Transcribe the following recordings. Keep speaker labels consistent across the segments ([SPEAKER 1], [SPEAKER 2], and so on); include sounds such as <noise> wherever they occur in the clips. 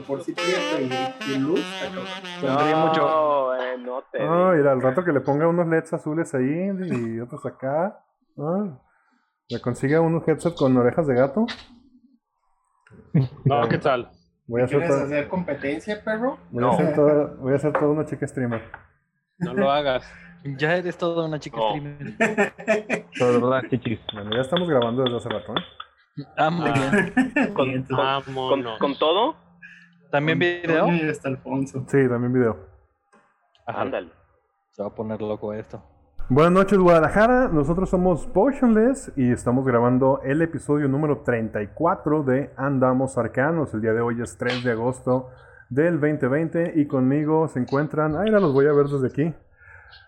[SPEAKER 1] de por sí tiene sin luz.
[SPEAKER 2] Tendría mucho.
[SPEAKER 3] eh, no te
[SPEAKER 4] Ah, mira, al rato que le ponga unos LEDs azules ahí y otros acá. Ah, le consiga unos headset con orejas de gato.
[SPEAKER 2] No, ¿qué tal?
[SPEAKER 4] Voy a hacer,
[SPEAKER 1] ¿Quieres
[SPEAKER 4] todo-
[SPEAKER 1] hacer competencia, perro?
[SPEAKER 4] voy a hacer todo- voy a hacer toda una chica streamer.
[SPEAKER 2] No lo hagas.
[SPEAKER 5] Ya eres toda una chica
[SPEAKER 3] No.
[SPEAKER 5] streamer.
[SPEAKER 2] Todo verdad, chichis.
[SPEAKER 4] Bueno, ya estamos grabando desde hace rato, ¿eh?
[SPEAKER 5] Ah, muy bien. <laughs>
[SPEAKER 3] Con, con,
[SPEAKER 2] Vámonos.
[SPEAKER 3] con todo,
[SPEAKER 5] ¿También video?
[SPEAKER 1] Hasta Alfonso.
[SPEAKER 4] Sí, también video.
[SPEAKER 3] Ándale.
[SPEAKER 5] Se va a poner loco esto.
[SPEAKER 4] Buenas noches, Guadalajara. Nosotros somos Potionless y estamos grabando el episodio número 34 de Andamos Arcanos. El día de hoy es 3 de agosto del 2020 y conmigo se encuentran. Ay, ahora los voy a ver desde aquí.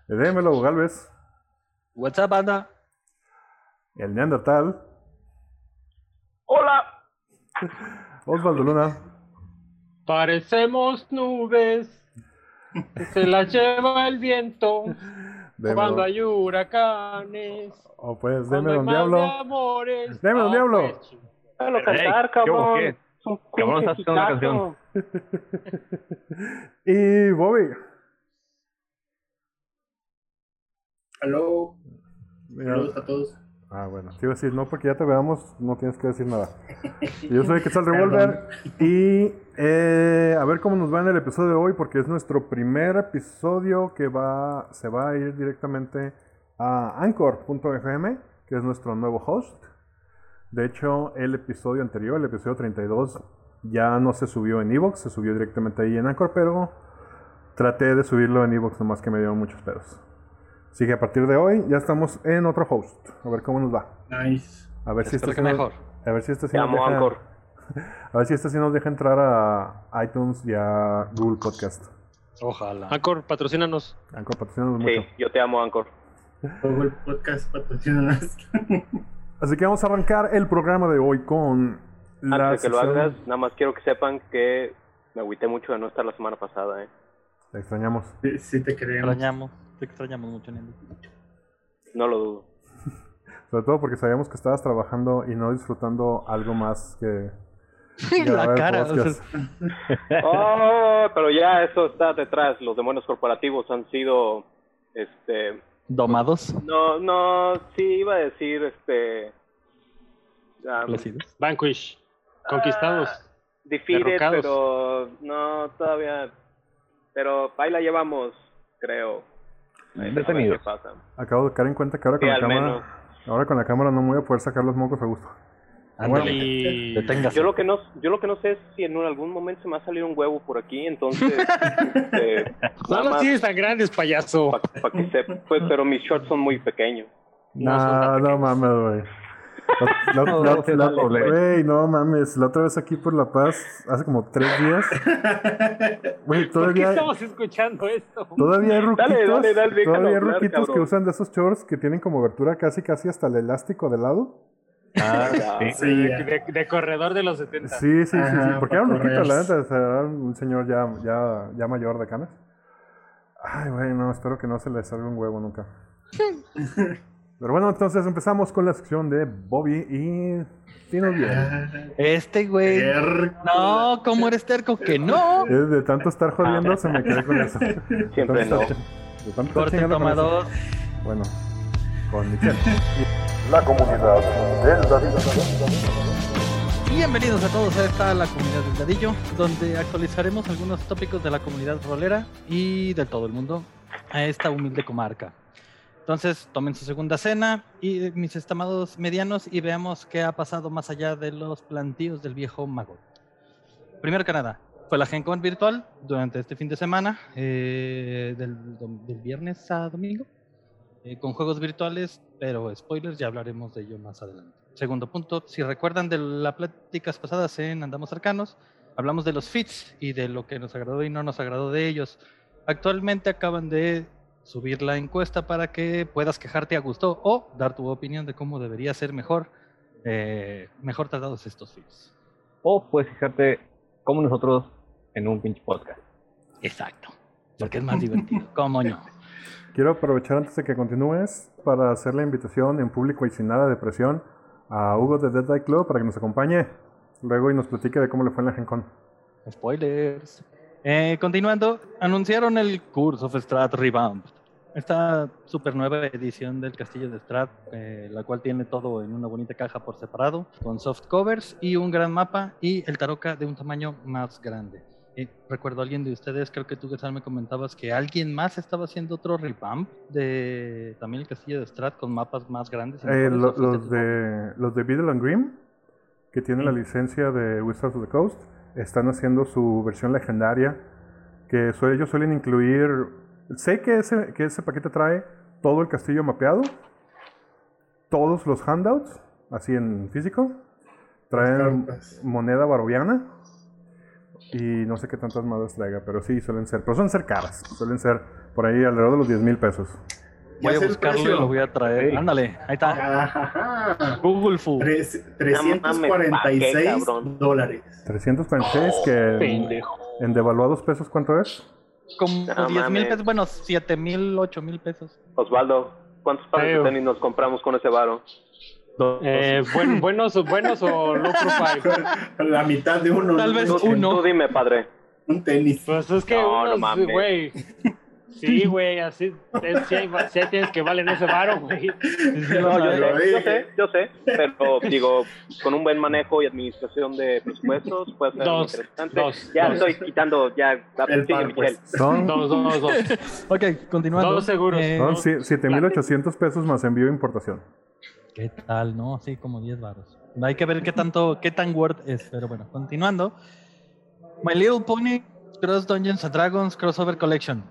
[SPEAKER 4] Démelo, Galvez,
[SPEAKER 5] What's up, banda?
[SPEAKER 4] el Neandertal,
[SPEAKER 3] Hola.
[SPEAKER 4] Osvaldo Luna,
[SPEAKER 2] Parecemos nubes que se las lleva el viento cuando hay huracanes.
[SPEAKER 4] O pues,
[SPEAKER 2] cuando
[SPEAKER 4] deme don Diablo.
[SPEAKER 2] de amores.
[SPEAKER 4] Deme, don
[SPEAKER 2] Ah,
[SPEAKER 4] Diablo.
[SPEAKER 2] pues,
[SPEAKER 3] Déjalo cantar, cabrón.
[SPEAKER 2] ¿qué? Cabrón, estás una
[SPEAKER 3] hitazo. <laughs>
[SPEAKER 4] Y Bobby.
[SPEAKER 1] Hello.
[SPEAKER 4] Mira,
[SPEAKER 1] Saludos a todos.
[SPEAKER 4] Ah, bueno, te iba a decir, no, porque ya te veamos, no tienes que decir nada. <laughs> Yo soy Quetzal Revolver y eh, a ver cómo nos va en el episodio de hoy, porque es nuestro primer episodio que va, se va a ir directamente a Anchor.fm, que es nuestro nuevo host. De hecho, el episodio anterior, el episodio 32, ya no se subió en Evox, se subió directamente ahí en Anchor, pero traté de subirlo en Evox, nomás que me dieron muchos pedos. Así que a partir de hoy ya estamos en otro host. A ver cómo nos va.
[SPEAKER 1] Nice.
[SPEAKER 4] A ver si
[SPEAKER 5] Espero
[SPEAKER 4] este
[SPEAKER 5] que
[SPEAKER 4] sí nos-
[SPEAKER 5] mejor.
[SPEAKER 4] A ver si este sí
[SPEAKER 3] Te
[SPEAKER 4] nos
[SPEAKER 3] amo,
[SPEAKER 4] deja-
[SPEAKER 3] Anchor. <laughs>
[SPEAKER 4] A ver si este sí nos deja entrar a iTunes y a Google Podcast.
[SPEAKER 5] Ojalá.
[SPEAKER 2] Anchor, patrocínanos.
[SPEAKER 4] Anchor patrocínanos
[SPEAKER 3] Sí,
[SPEAKER 4] mucho.
[SPEAKER 3] yo te amo, Anchor.
[SPEAKER 1] El podcast patrocina <laughs>
[SPEAKER 4] Así que vamos a arrancar el programa de hoy con la
[SPEAKER 3] Antes de que lo hagas, nada más quiero que sepan que me agüité mucho de no estar la semana pasada, ¿eh?
[SPEAKER 4] Te extrañamos.
[SPEAKER 1] Sí, sí te creemos.
[SPEAKER 5] extrañamos. Te extrañamos mucho, Nendo.
[SPEAKER 3] No lo dudo. <laughs>
[SPEAKER 4] Sobre todo porque sabíamos que estabas trabajando y no disfrutando algo más que <laughs>
[SPEAKER 5] la
[SPEAKER 4] grabar el
[SPEAKER 5] cara. o sea,
[SPEAKER 4] podcast. <laughs>
[SPEAKER 3] Oh, pero ya eso está detrás. Los demonios corporativos han sido, este,
[SPEAKER 5] domados.
[SPEAKER 3] no, no, sí iba a decir, este, um.
[SPEAKER 2] Vanquish. Conquistados.
[SPEAKER 3] ah, defeated,
[SPEAKER 2] Derrocados.
[SPEAKER 3] pero no, todavía, pero ahí la llevamos, creo.
[SPEAKER 2] Detenidos.
[SPEAKER 4] Acabo de caer en cuenta que ahora
[SPEAKER 3] Sí,
[SPEAKER 4] con la cámara.
[SPEAKER 3] menos.
[SPEAKER 4] Ahora con la cámara no me voy a poder sacar los mocos a gusto.
[SPEAKER 5] Ándale.
[SPEAKER 2] Y...
[SPEAKER 5] Deténgase.
[SPEAKER 3] Yo lo que no, yo lo que no sé es si en algún momento se me va a salir un huevo por aquí, entonces, <laughs> este,
[SPEAKER 2] No los tienes tan grandes, payaso.
[SPEAKER 3] para que sepa, pues, pero mis shorts son muy pequeños.
[SPEAKER 2] No
[SPEAKER 4] No, mames, güey. La- la-
[SPEAKER 2] No,
[SPEAKER 4] la- <laughs>
[SPEAKER 2] no te
[SPEAKER 4] la-
[SPEAKER 2] doble.
[SPEAKER 4] Güey, no mames. La otra vez aquí por La Paz, hace como tres días. <laughs> Güey,
[SPEAKER 2] ¿Por qué
[SPEAKER 4] todavía,
[SPEAKER 2] estamos escuchando esto?
[SPEAKER 4] todavía hay ruquitos,
[SPEAKER 3] Dale, dale, dale, déjalo
[SPEAKER 4] todavía hay
[SPEAKER 3] hablar,
[SPEAKER 4] ruquitos que usan de esos shorts que tienen como abertura casi casi hasta el elástico de lado.
[SPEAKER 2] Ah, <laughs>
[SPEAKER 3] sí.
[SPEAKER 2] De, de corredor de los 70.
[SPEAKER 4] Sí, sí, sí, sí. Porque era un
[SPEAKER 1] pa'
[SPEAKER 4] ruquito, la neta. o sea, era un señor ya, ya, ya mayor de canas. Ay, güey, no, espero que no se le salga un huevo nunca. <laughs> Pero bueno, entonces empezamos con la sección de Bobby y Dinos bien.
[SPEAKER 5] Este güey. No, ¿cómo eres terco? Que no.
[SPEAKER 4] De tanto estar jodiendo, se me quedé con eso.
[SPEAKER 3] Siempre no.
[SPEAKER 4] De tanto estar
[SPEAKER 5] Corte
[SPEAKER 4] eso.
[SPEAKER 5] tomador.
[SPEAKER 4] Bueno, con Michelle.
[SPEAKER 6] La comunidad del Dadillo.
[SPEAKER 5] Bienvenidos a todos a esta la comunidad del Dadillo, donde actualizaremos algunos tópicos de la comunidad rolera y de todo el mundo a esta humilde comarca. Entonces, tomen su segunda cena y mis estimados medianos y veamos qué ha pasado más allá de los plantíos del viejo mago. Primero que nada, fue la Gen Con virtual durante este fin de semana, eh, del viernes a domingo, eh, con juegos virtuales, pero spoilers, ya hablaremos de ello más adelante. Segundo punto, si recuerdan de las pláticas pasadas en Andamos Arcanos, hablamos de los fits y de lo que nos agradó y no nos agradó de ellos. Actualmente acaban de subir la encuesta para que puedas quejarte a gusto o dar tu opinión de cómo debería ser mejor, eh, mejor tratados estos fits.
[SPEAKER 7] O puedes fijarte como nosotros en un pinche podcast.
[SPEAKER 5] Exacto. Porque es más divertido. ¿Cómo no?
[SPEAKER 4] Quiero aprovechar antes de que continúes para hacer la invitación en público y sin nada de presión a Hugo de Dead Eye Club para que nos acompañe luego y nos platique de cómo le fue en la Gen Con.
[SPEAKER 5] Spoilers. Eh, continuando, anunciaron el Curse of Strat Revamp. Esta super nueva edición del Castillo de Strat, eh, la cual tiene todo en una bonita caja por separado, con soft covers y un gran mapa y el Taroka de un tamaño más grande. Eh, recuerdo a alguien de ustedes, creo que tú, Gesal, me comentabas que alguien más estaba haciendo otro revamp de también el Castillo de Strat con mapas más grandes.
[SPEAKER 4] Eh,
[SPEAKER 5] mejores,
[SPEAKER 4] lo-
[SPEAKER 5] ¿o fuiste
[SPEAKER 4] los, de, los de Beadle and Grimm, que tienen la licencia de Wizards of the Coast, están haciendo su versión legendaria, que su- ellos suelen incluir... Sé que ese, que ese paquete trae todo el castillo mapeado, todos los handouts, así en físico, traen moneda baroviana y no sé qué tantas más traiga, pero sí suelen ser, pero suelen ser caras, suelen ser por ahí alrededor de los 10 mil pesos.
[SPEAKER 5] Voy
[SPEAKER 1] Ya
[SPEAKER 5] a buscarlo y lo voy a traer.
[SPEAKER 7] Sí.
[SPEAKER 5] Ándale, ahí está.
[SPEAKER 1] Ajá.
[SPEAKER 5] Google Fu.
[SPEAKER 1] Tres-
[SPEAKER 3] mames, ¿pa' qué,
[SPEAKER 1] 346
[SPEAKER 3] cabrón?
[SPEAKER 1] dólares.
[SPEAKER 4] 346 que
[SPEAKER 7] Pendejo.
[SPEAKER 4] en devaluados pesos, ¿cuánto es?
[SPEAKER 5] Como
[SPEAKER 3] No
[SPEAKER 5] 10 mil pesos, bueno, 7 mil, 8 mil pesos.
[SPEAKER 3] Osvaldo, ¿cuántos pares de tenis nos compramos con ese varo?
[SPEAKER 8] Eh, buen- <laughs> buenos, buenos o low profile. <laughs>
[SPEAKER 1] La mitad de uno.
[SPEAKER 5] Tal vez uno.
[SPEAKER 3] tú dime, padre.
[SPEAKER 1] Un tenis.
[SPEAKER 8] Pues es que
[SPEAKER 3] No, no
[SPEAKER 8] unos,
[SPEAKER 3] mames.
[SPEAKER 8] güey. Sí, <laughs> güey, así, es, sí, hay, sí hay tenis que valen ese varo, güey.
[SPEAKER 3] No, yo sé, yo sé, yo sé, pero digo, con un buen manejo y administración de presupuestos puede ser
[SPEAKER 8] Dos,
[SPEAKER 3] interesante.
[SPEAKER 8] dos,
[SPEAKER 3] ya
[SPEAKER 8] dos.
[SPEAKER 3] estoy quitando, ya,
[SPEAKER 1] El
[SPEAKER 3] sigue, Michelle.
[SPEAKER 1] pues.
[SPEAKER 4] Son,
[SPEAKER 8] Dos, dos, dos.
[SPEAKER 5] Ok, continuando.
[SPEAKER 8] Todos seguros.
[SPEAKER 5] Eh,
[SPEAKER 4] son sie- 7.800 pesos más envío e importación.
[SPEAKER 5] ¿Qué tal, no? Sí, como 10 baros. Hay que ver qué tanto, qué tan worth es, pero bueno, continuando. My Little Pony Cross Dungeons and Dragons Crossover Collection.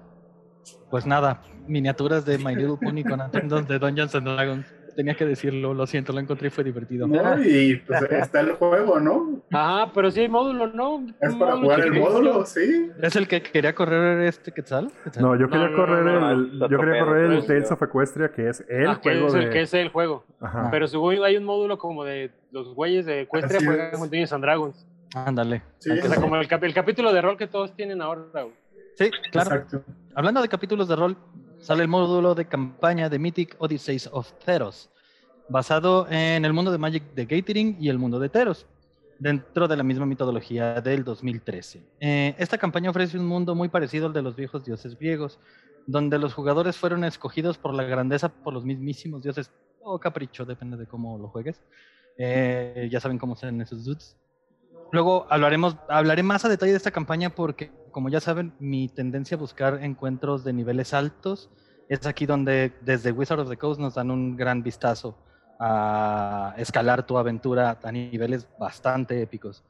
[SPEAKER 5] Pues nada, miniaturas de My Little Pony con <laughs> atendos de Dungeons and Dragons. Tenía que decirlo, lo siento, lo encontré y fue divertido.
[SPEAKER 1] ¿no? Y pues está el juego, ¿no?
[SPEAKER 8] Ajá, pero sí hay módulo, ¿no?
[SPEAKER 1] Es para
[SPEAKER 8] módulo
[SPEAKER 1] jugar el módulo, sí.
[SPEAKER 5] ¿Es el que quería correr este Quetzal? ¿Quetzal?
[SPEAKER 4] No, yo quería
[SPEAKER 8] no,
[SPEAKER 4] correr
[SPEAKER 8] no,
[SPEAKER 3] no,
[SPEAKER 4] el, yo quería correr el Tales of Equestria, que es el
[SPEAKER 8] Ah,
[SPEAKER 4] juego
[SPEAKER 8] es el
[SPEAKER 4] de...
[SPEAKER 8] que es el juego.
[SPEAKER 4] Ajá.
[SPEAKER 8] Pero según hay un módulo como de los güeyes de Ecuestria
[SPEAKER 1] Así
[SPEAKER 8] juegan con Dungeons and Dragons.
[SPEAKER 5] Ándale.
[SPEAKER 1] Sí,
[SPEAKER 8] O sea, como el, cap- el capítulo de rol que todos tienen ahora, güey.
[SPEAKER 5] Sí, claro.
[SPEAKER 1] Exacto.
[SPEAKER 5] Hablando de capítulos de rol, sale el módulo de campaña de Mythic Odysseys of Theros, basado en el mundo de Magic de Gathering y el mundo de Theros, dentro de la misma mitología del 2013. Eh, esta campaña ofrece un mundo muy parecido al de los viejos dioses griegos, donde los jugadores fueron escogidos por la grandeza por los mismísimos dioses, o capricho, depende de cómo lo juegues. Eh, ya saben cómo son esos dudes. Luego hablaremos, hablaré más a detalle de esta campaña porque, como ya saben, mi tendencia a buscar encuentros de niveles altos es aquí donde desde Wizard of the Coast nos dan un gran vistazo a escalar tu aventura a niveles bastante épicos.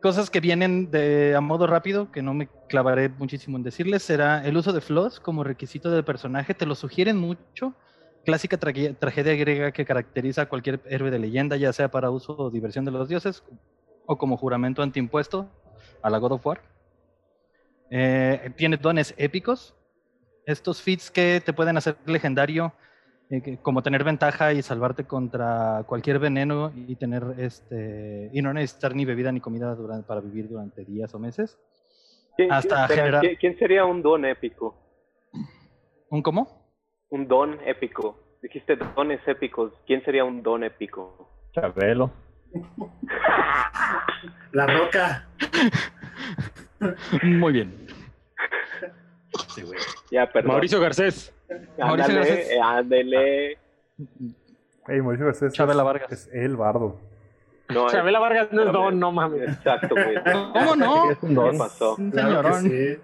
[SPEAKER 5] Cosas que vienen de, a modo rápido, que no me clavaré muchísimo en decirles, será el uso de floss como requisito del personaje. Te lo sugieren mucho. Clásica tragedia griega que caracteriza a cualquier héroe de leyenda, ya sea para uso o diversión de los dioses, o como juramento antiimpuesto a la God of War. Eh, tiene dones épicos. Estos feats que te pueden hacer legendario, eh, que- como tener ventaja y salvarte contra cualquier veneno y tener este y no necesitar ni bebida ni comida durante, para vivir durante días o meses.
[SPEAKER 3] ¿Quién,
[SPEAKER 5] Hasta
[SPEAKER 3] quién-
[SPEAKER 5] generar-
[SPEAKER 3] quién- quién sería un don épico?
[SPEAKER 5] ¿Un cómo?
[SPEAKER 3] Un don épico. Dijiste dones épicos. ¿Quién sería un don épico?
[SPEAKER 7] Chabelo.
[SPEAKER 1] La roca.
[SPEAKER 5] Muy bien.
[SPEAKER 3] Ya, perdón.
[SPEAKER 8] Mauricio Garcés.
[SPEAKER 5] Mauricio Garcés.
[SPEAKER 3] eh, ándele.
[SPEAKER 4] Hey, Mauricio Garcés
[SPEAKER 5] Chabela
[SPEAKER 4] es-
[SPEAKER 5] Vargas.
[SPEAKER 4] es el bardo.
[SPEAKER 3] No, es-
[SPEAKER 8] Chabela Vargas no es don, no mames.
[SPEAKER 3] Exacto, güey. <laughs>
[SPEAKER 5] ¿Cómo no?
[SPEAKER 7] Es un don.
[SPEAKER 3] ¿Qué pasó?
[SPEAKER 5] Un
[SPEAKER 1] Claro que
[SPEAKER 5] señorón.
[SPEAKER 1] sí.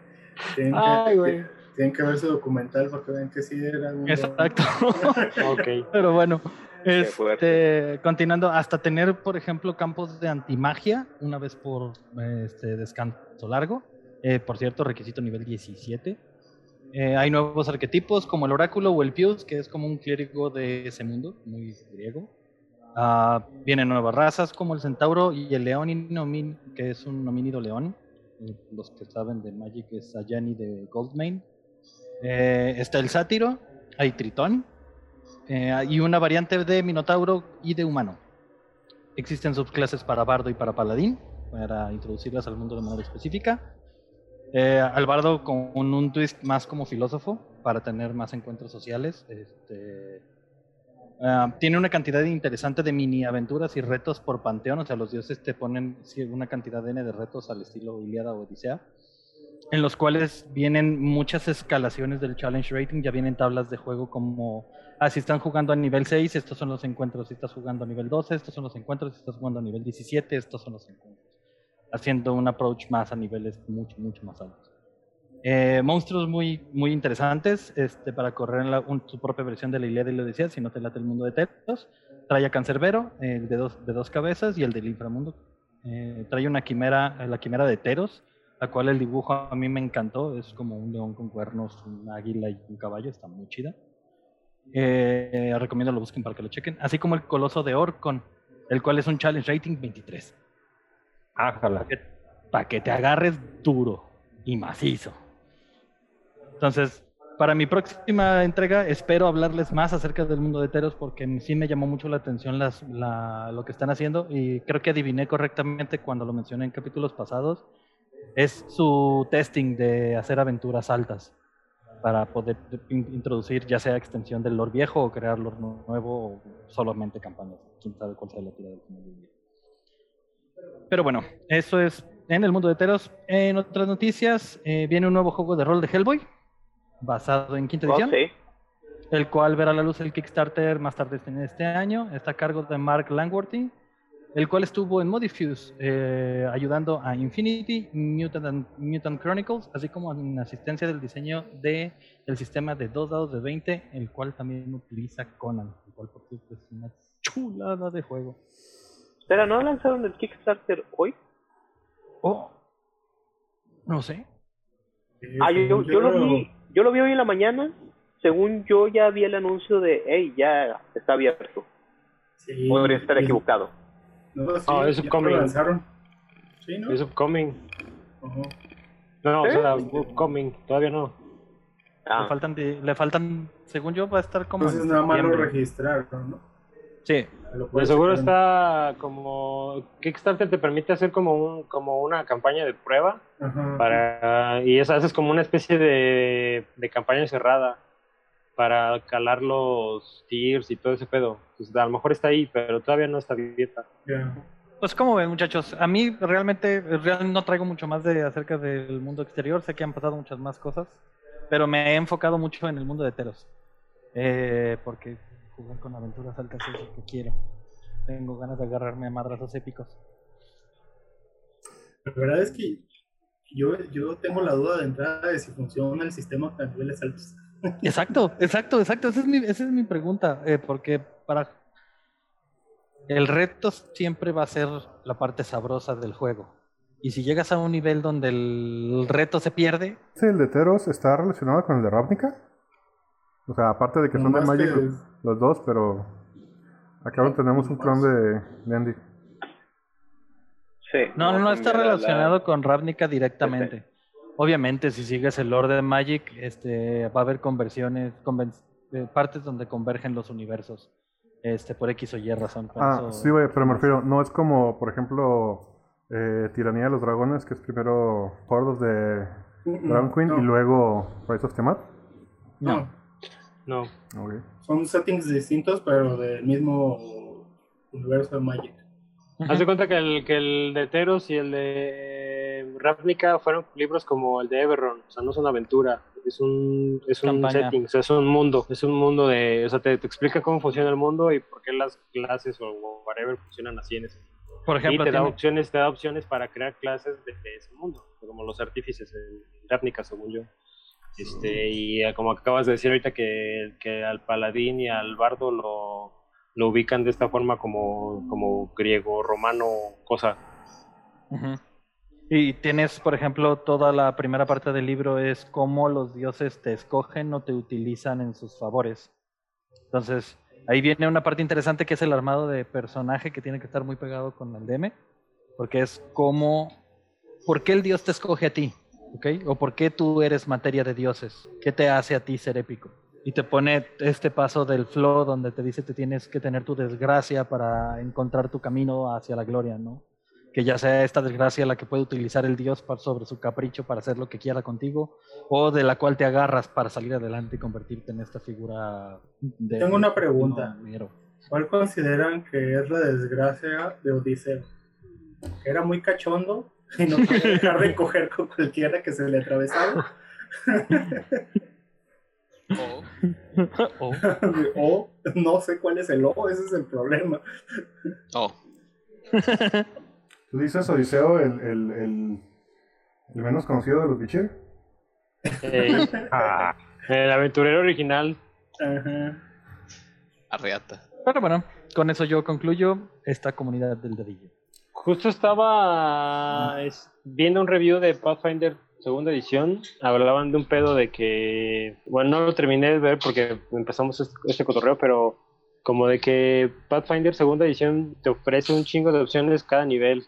[SPEAKER 1] Tienen que,
[SPEAKER 8] Ay, güey.
[SPEAKER 1] tienen que ver su documental para que vean que sí era un.
[SPEAKER 5] Exacto. <laughs>
[SPEAKER 8] Ok.
[SPEAKER 5] Pero bueno, este, continuando, hasta tener, por ejemplo, campos de antimagia una vez por este descanso largo. Eh, por cierto, requisito nivel 17. Eh, hay nuevos arquetipos como el oráculo o el pius, que es como un clérigo de ese mundo, muy griego. Ah, vienen nuevas razas como el centauro y el león, inomin- que es un homínido león. Eh, Los que saben de Magic es Ayani de Goldmane. Eh, está el sátiro, hay tritón eh, y una variante de minotauro y de humano. Existen subclases para bardo y para paladín, para introducirlas al mundo de manera específica. Eh, al bardo con un, twist más como filósofo, para tener más encuentros sociales. Este, ah, tiene una cantidad interesante de mini aventuras y retos por panteón, o sea, los dioses te ponen una cantidad N de retos al estilo Iliada o Odisea, en los cuales vienen muchas escalaciones del challenge rating, ya vienen tablas de juego como, ah, si están jugando a nivel 6, estos son los encuentros, si estás jugando a nivel 12, estos son los encuentros, si estás jugando a nivel 17, estos son los encuentros, haciendo un approach más a niveles mucho, mucho más altos. Eh, monstruos muy, muy interesantes este, para correr en la, su propia versión de la Ilíada y la Odisea, si no te late el mundo de Tetos. Trae a Cancerbero, el de dos, de dos cabezas, y el del inframundo. Eh, trae una quimera, la quimera de Teros, la cual el dibujo a mí me encantó. Es como un león con cuernos, un águila y un caballo, está muy chida. Eh, recomiendo lo busquen para que lo chequen. Así como el coloso de Orcon, el cual es un challenge rating 23.
[SPEAKER 7] Ájala.
[SPEAKER 5] Para que te agarres duro y macizo. Entonces, para mi próxima entrega espero hablarles más acerca del mundo de Teros porque sí me llamó mucho la atención las, la- lo que están haciendo y creo que adiviné correctamente cuando lo mencioné en capítulos pasados. Es su testing de hacer aventuras altas para poder in- introducir ya sea extensión del lore viejo o crear lore nu- nuevo o solamente campañas. Quién sabe cuál sea la tira del final del día. Pero bueno, eso es en el mundo de Teros. En otras noticias, eh, viene un nuevo juego de rol de Hellboy, basado en quinta
[SPEAKER 3] Oh,
[SPEAKER 5] edición,
[SPEAKER 3] sí.
[SPEAKER 5] el cual verá la luz el Kickstarter más tarde este- este año. Está a cargo de Mark Langworthy, el cual estuvo en Modifuse eh, ayudando a Infinity, Mutant, and- Mutant Chronicles, así como en asistencia del diseño de el sistema de dos dados de 20, el cual también utiliza Conan, el cual por cierto es una chulada de juego.
[SPEAKER 3] Espera, ¿no lanzaron el Kickstarter hoy?
[SPEAKER 5] Oh, no sé.
[SPEAKER 3] Ah, yo, yo, yo lo vi, yo lo vi hoy en la mañana. Según yo ya vi el anuncio de, hey, ya está abierto.
[SPEAKER 1] Sí,
[SPEAKER 3] Podría estar
[SPEAKER 1] es-
[SPEAKER 3] equivocado.
[SPEAKER 1] No, sí,
[SPEAKER 8] Ah, es upcoming.
[SPEAKER 1] lanzaron. Sí, ¿no?
[SPEAKER 8] Es upcoming.
[SPEAKER 1] Ajá.
[SPEAKER 8] No, o
[SPEAKER 3] ¿Sí?
[SPEAKER 8] sea, upcoming. Todavía no.
[SPEAKER 5] Le
[SPEAKER 3] Ah,
[SPEAKER 5] faltan, le faltan, según yo, va a estar como.
[SPEAKER 1] Entonces
[SPEAKER 5] en
[SPEAKER 1] nada más lo registraron, ¿no?
[SPEAKER 5] Sí,
[SPEAKER 1] Lo
[SPEAKER 8] De seguro está como Kickstarter te permite hacer como un como una campaña de prueba
[SPEAKER 1] Ajá.
[SPEAKER 8] para y eso haces como una especie de, de campaña cerrada para calar los tiers y todo ese pedo. Pues a lo mejor está ahí, pero todavía no está abierta.
[SPEAKER 5] Pues como ven muchachos, a mí realmente real- no traigo mucho más de acerca del mundo exterior, sé que han pasado muchas más cosas, pero me he enfocado mucho en el mundo de Teros, eh, porque jugar con aventuras altas es lo que quiero. Tengo ganas de agarrarme a madrazos épicos.
[SPEAKER 1] La verdad es que yo, yo tengo la duda de entrada de si funciona el sistema a niveles altos.
[SPEAKER 5] Exacto, exacto, exacto, esa es mi, esa es mi pregunta, eh, porque para... El reto siempre va a ser la parte sabrosa del juego. Y si llegas a un nivel donde el reto se pierde,
[SPEAKER 4] Sí, el de Teros está relacionado con el de Ravnica. O sea, aparte de que son de Magic
[SPEAKER 1] que-
[SPEAKER 4] los, los dos, pero acá no tenemos un clon de, de Andy.
[SPEAKER 3] sí.
[SPEAKER 5] No, no, no está
[SPEAKER 3] la-
[SPEAKER 5] relacionado con Ravnica directamente. Obviamente, si sigues el lore de Magic, este, va a haber conversiones, conven- eh, partes donde convergen los universos, este, por X o Y razón.
[SPEAKER 4] Ah,
[SPEAKER 5] eso-
[SPEAKER 4] sí, güey, pero me refiero, no es como, por ejemplo, eh, Tiranía de los Dragones, que es primero Hordos de Dragon Queen
[SPEAKER 1] no,
[SPEAKER 4] y luego Rise of Tiamat.
[SPEAKER 1] no.
[SPEAKER 8] No.
[SPEAKER 1] Son settings distintos, pero del mismo universo de Magic.
[SPEAKER 8] Haz de cuenta que el, que el de Teros y el de Ravnica fueron libros como el de Everron, o sea, no es una aventura, es un, es un setting, o sea, es un mundo, es un mundo de, o sea, te, te explica cómo funciona el mundo y por qué las clases o whatever funcionan así en ese
[SPEAKER 5] Por ejemplo,
[SPEAKER 8] y te da
[SPEAKER 5] tiene-
[SPEAKER 8] opciones, te da opciones para crear clases de, de ese mundo, como los artífices en Ravnica, según yo. Este, y eh, como acabas de decir ahorita que, que al paladín y al bardo lo, lo ubican de esta forma como, como griego, romano, cosa.
[SPEAKER 5] Ujú. Y tienes, por ejemplo, toda la primera parte del libro es cómo los dioses te escogen o te utilizan en sus favores. Entonces, Ahí viene una parte interesante que es el armado de personaje que tiene que estar muy pegado con el DM, porque es como, ¿por qué el dios te escoge a ti? ¿Ok? O ¿por qué tú eres materia de dioses? ¿Qué te hace a ti ser épico? Y te pone este paso del flow donde te dice que tienes que tener tu desgracia para encontrar tu camino hacia la gloria, ¿no? Que ya sea esta desgracia la que puede utilizar el dios para, sobre su capricho para hacer lo que quiera contigo, o de la cual te agarras para salir adelante y convertirte en esta figura de...
[SPEAKER 1] Tengo una pregunta.
[SPEAKER 5] no.
[SPEAKER 1] ¿Cuál consideran que es la desgracia de Odiseo? Que era muy cachondo <laughs> y no podía dejar de coger con cualquiera que se le atravesaba.
[SPEAKER 9] O,
[SPEAKER 1] o <laughs> no sé cuál es el O, ese es el problema.
[SPEAKER 9] oh, <laughs>
[SPEAKER 4] ¿Tú dices Odiseo, el, el, el, el menos conocido de los bichir?
[SPEAKER 8] Eh,
[SPEAKER 7] Ah, <laughs>
[SPEAKER 8] el aventurero original.
[SPEAKER 1] Ajá.
[SPEAKER 9] arreata.
[SPEAKER 5] Pero bueno, con eso yo concluyo esta comunidad del dedillo.
[SPEAKER 8] Justo estaba es- viendo un review de Pathfinder segunda edición. Hablaban de un pedo de que, bueno, no lo terminé de ver porque empezamos este, este cotorreo, pero como de que Pathfinder segunda edición te ofrece un chingo de opciones cada nivel.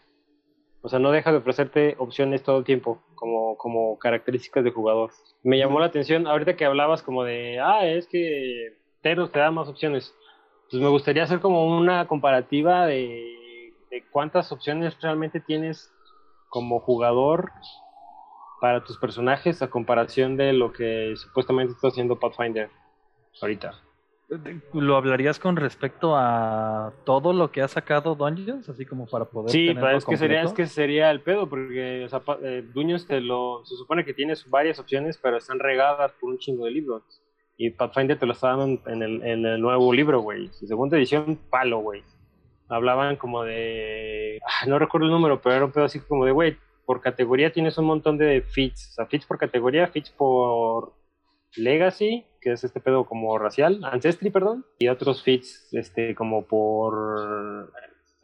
[SPEAKER 8] O sea, no deja de ofrecerte opciones todo el tiempo, como, como características de jugador. Me llamó la atención, ahorita que hablabas como de, ah, es que Teros te da más opciones. Pues me gustaría hacer como una comparativa de, de cuántas opciones realmente tienes como jugador para tus personajes a comparación de lo que supuestamente está haciendo Pathfinder ahorita.
[SPEAKER 5] ¿Lo hablarías con respecto a todo lo que ha sacado Dungeons? Así como para poder
[SPEAKER 8] Sí, pero es que sería, es que sería el pedo, porque o sea, eh, Dungeons te lo, se supone que tienes varias opciones, pero están regadas por un chingo de libros. Y Pathfinder te lo está dando en, el, en el nuevo libro, güey. Segunda edición, palo, güey. Hablaban como de... ah, no recuerdo el número, pero era un pedo así como de, güey, por categoría tienes un montón de feats. O sea, feats por categoría, feats por Legacy, que es este pedo como racial, Ancestry, perdón, y otros feats este, como por...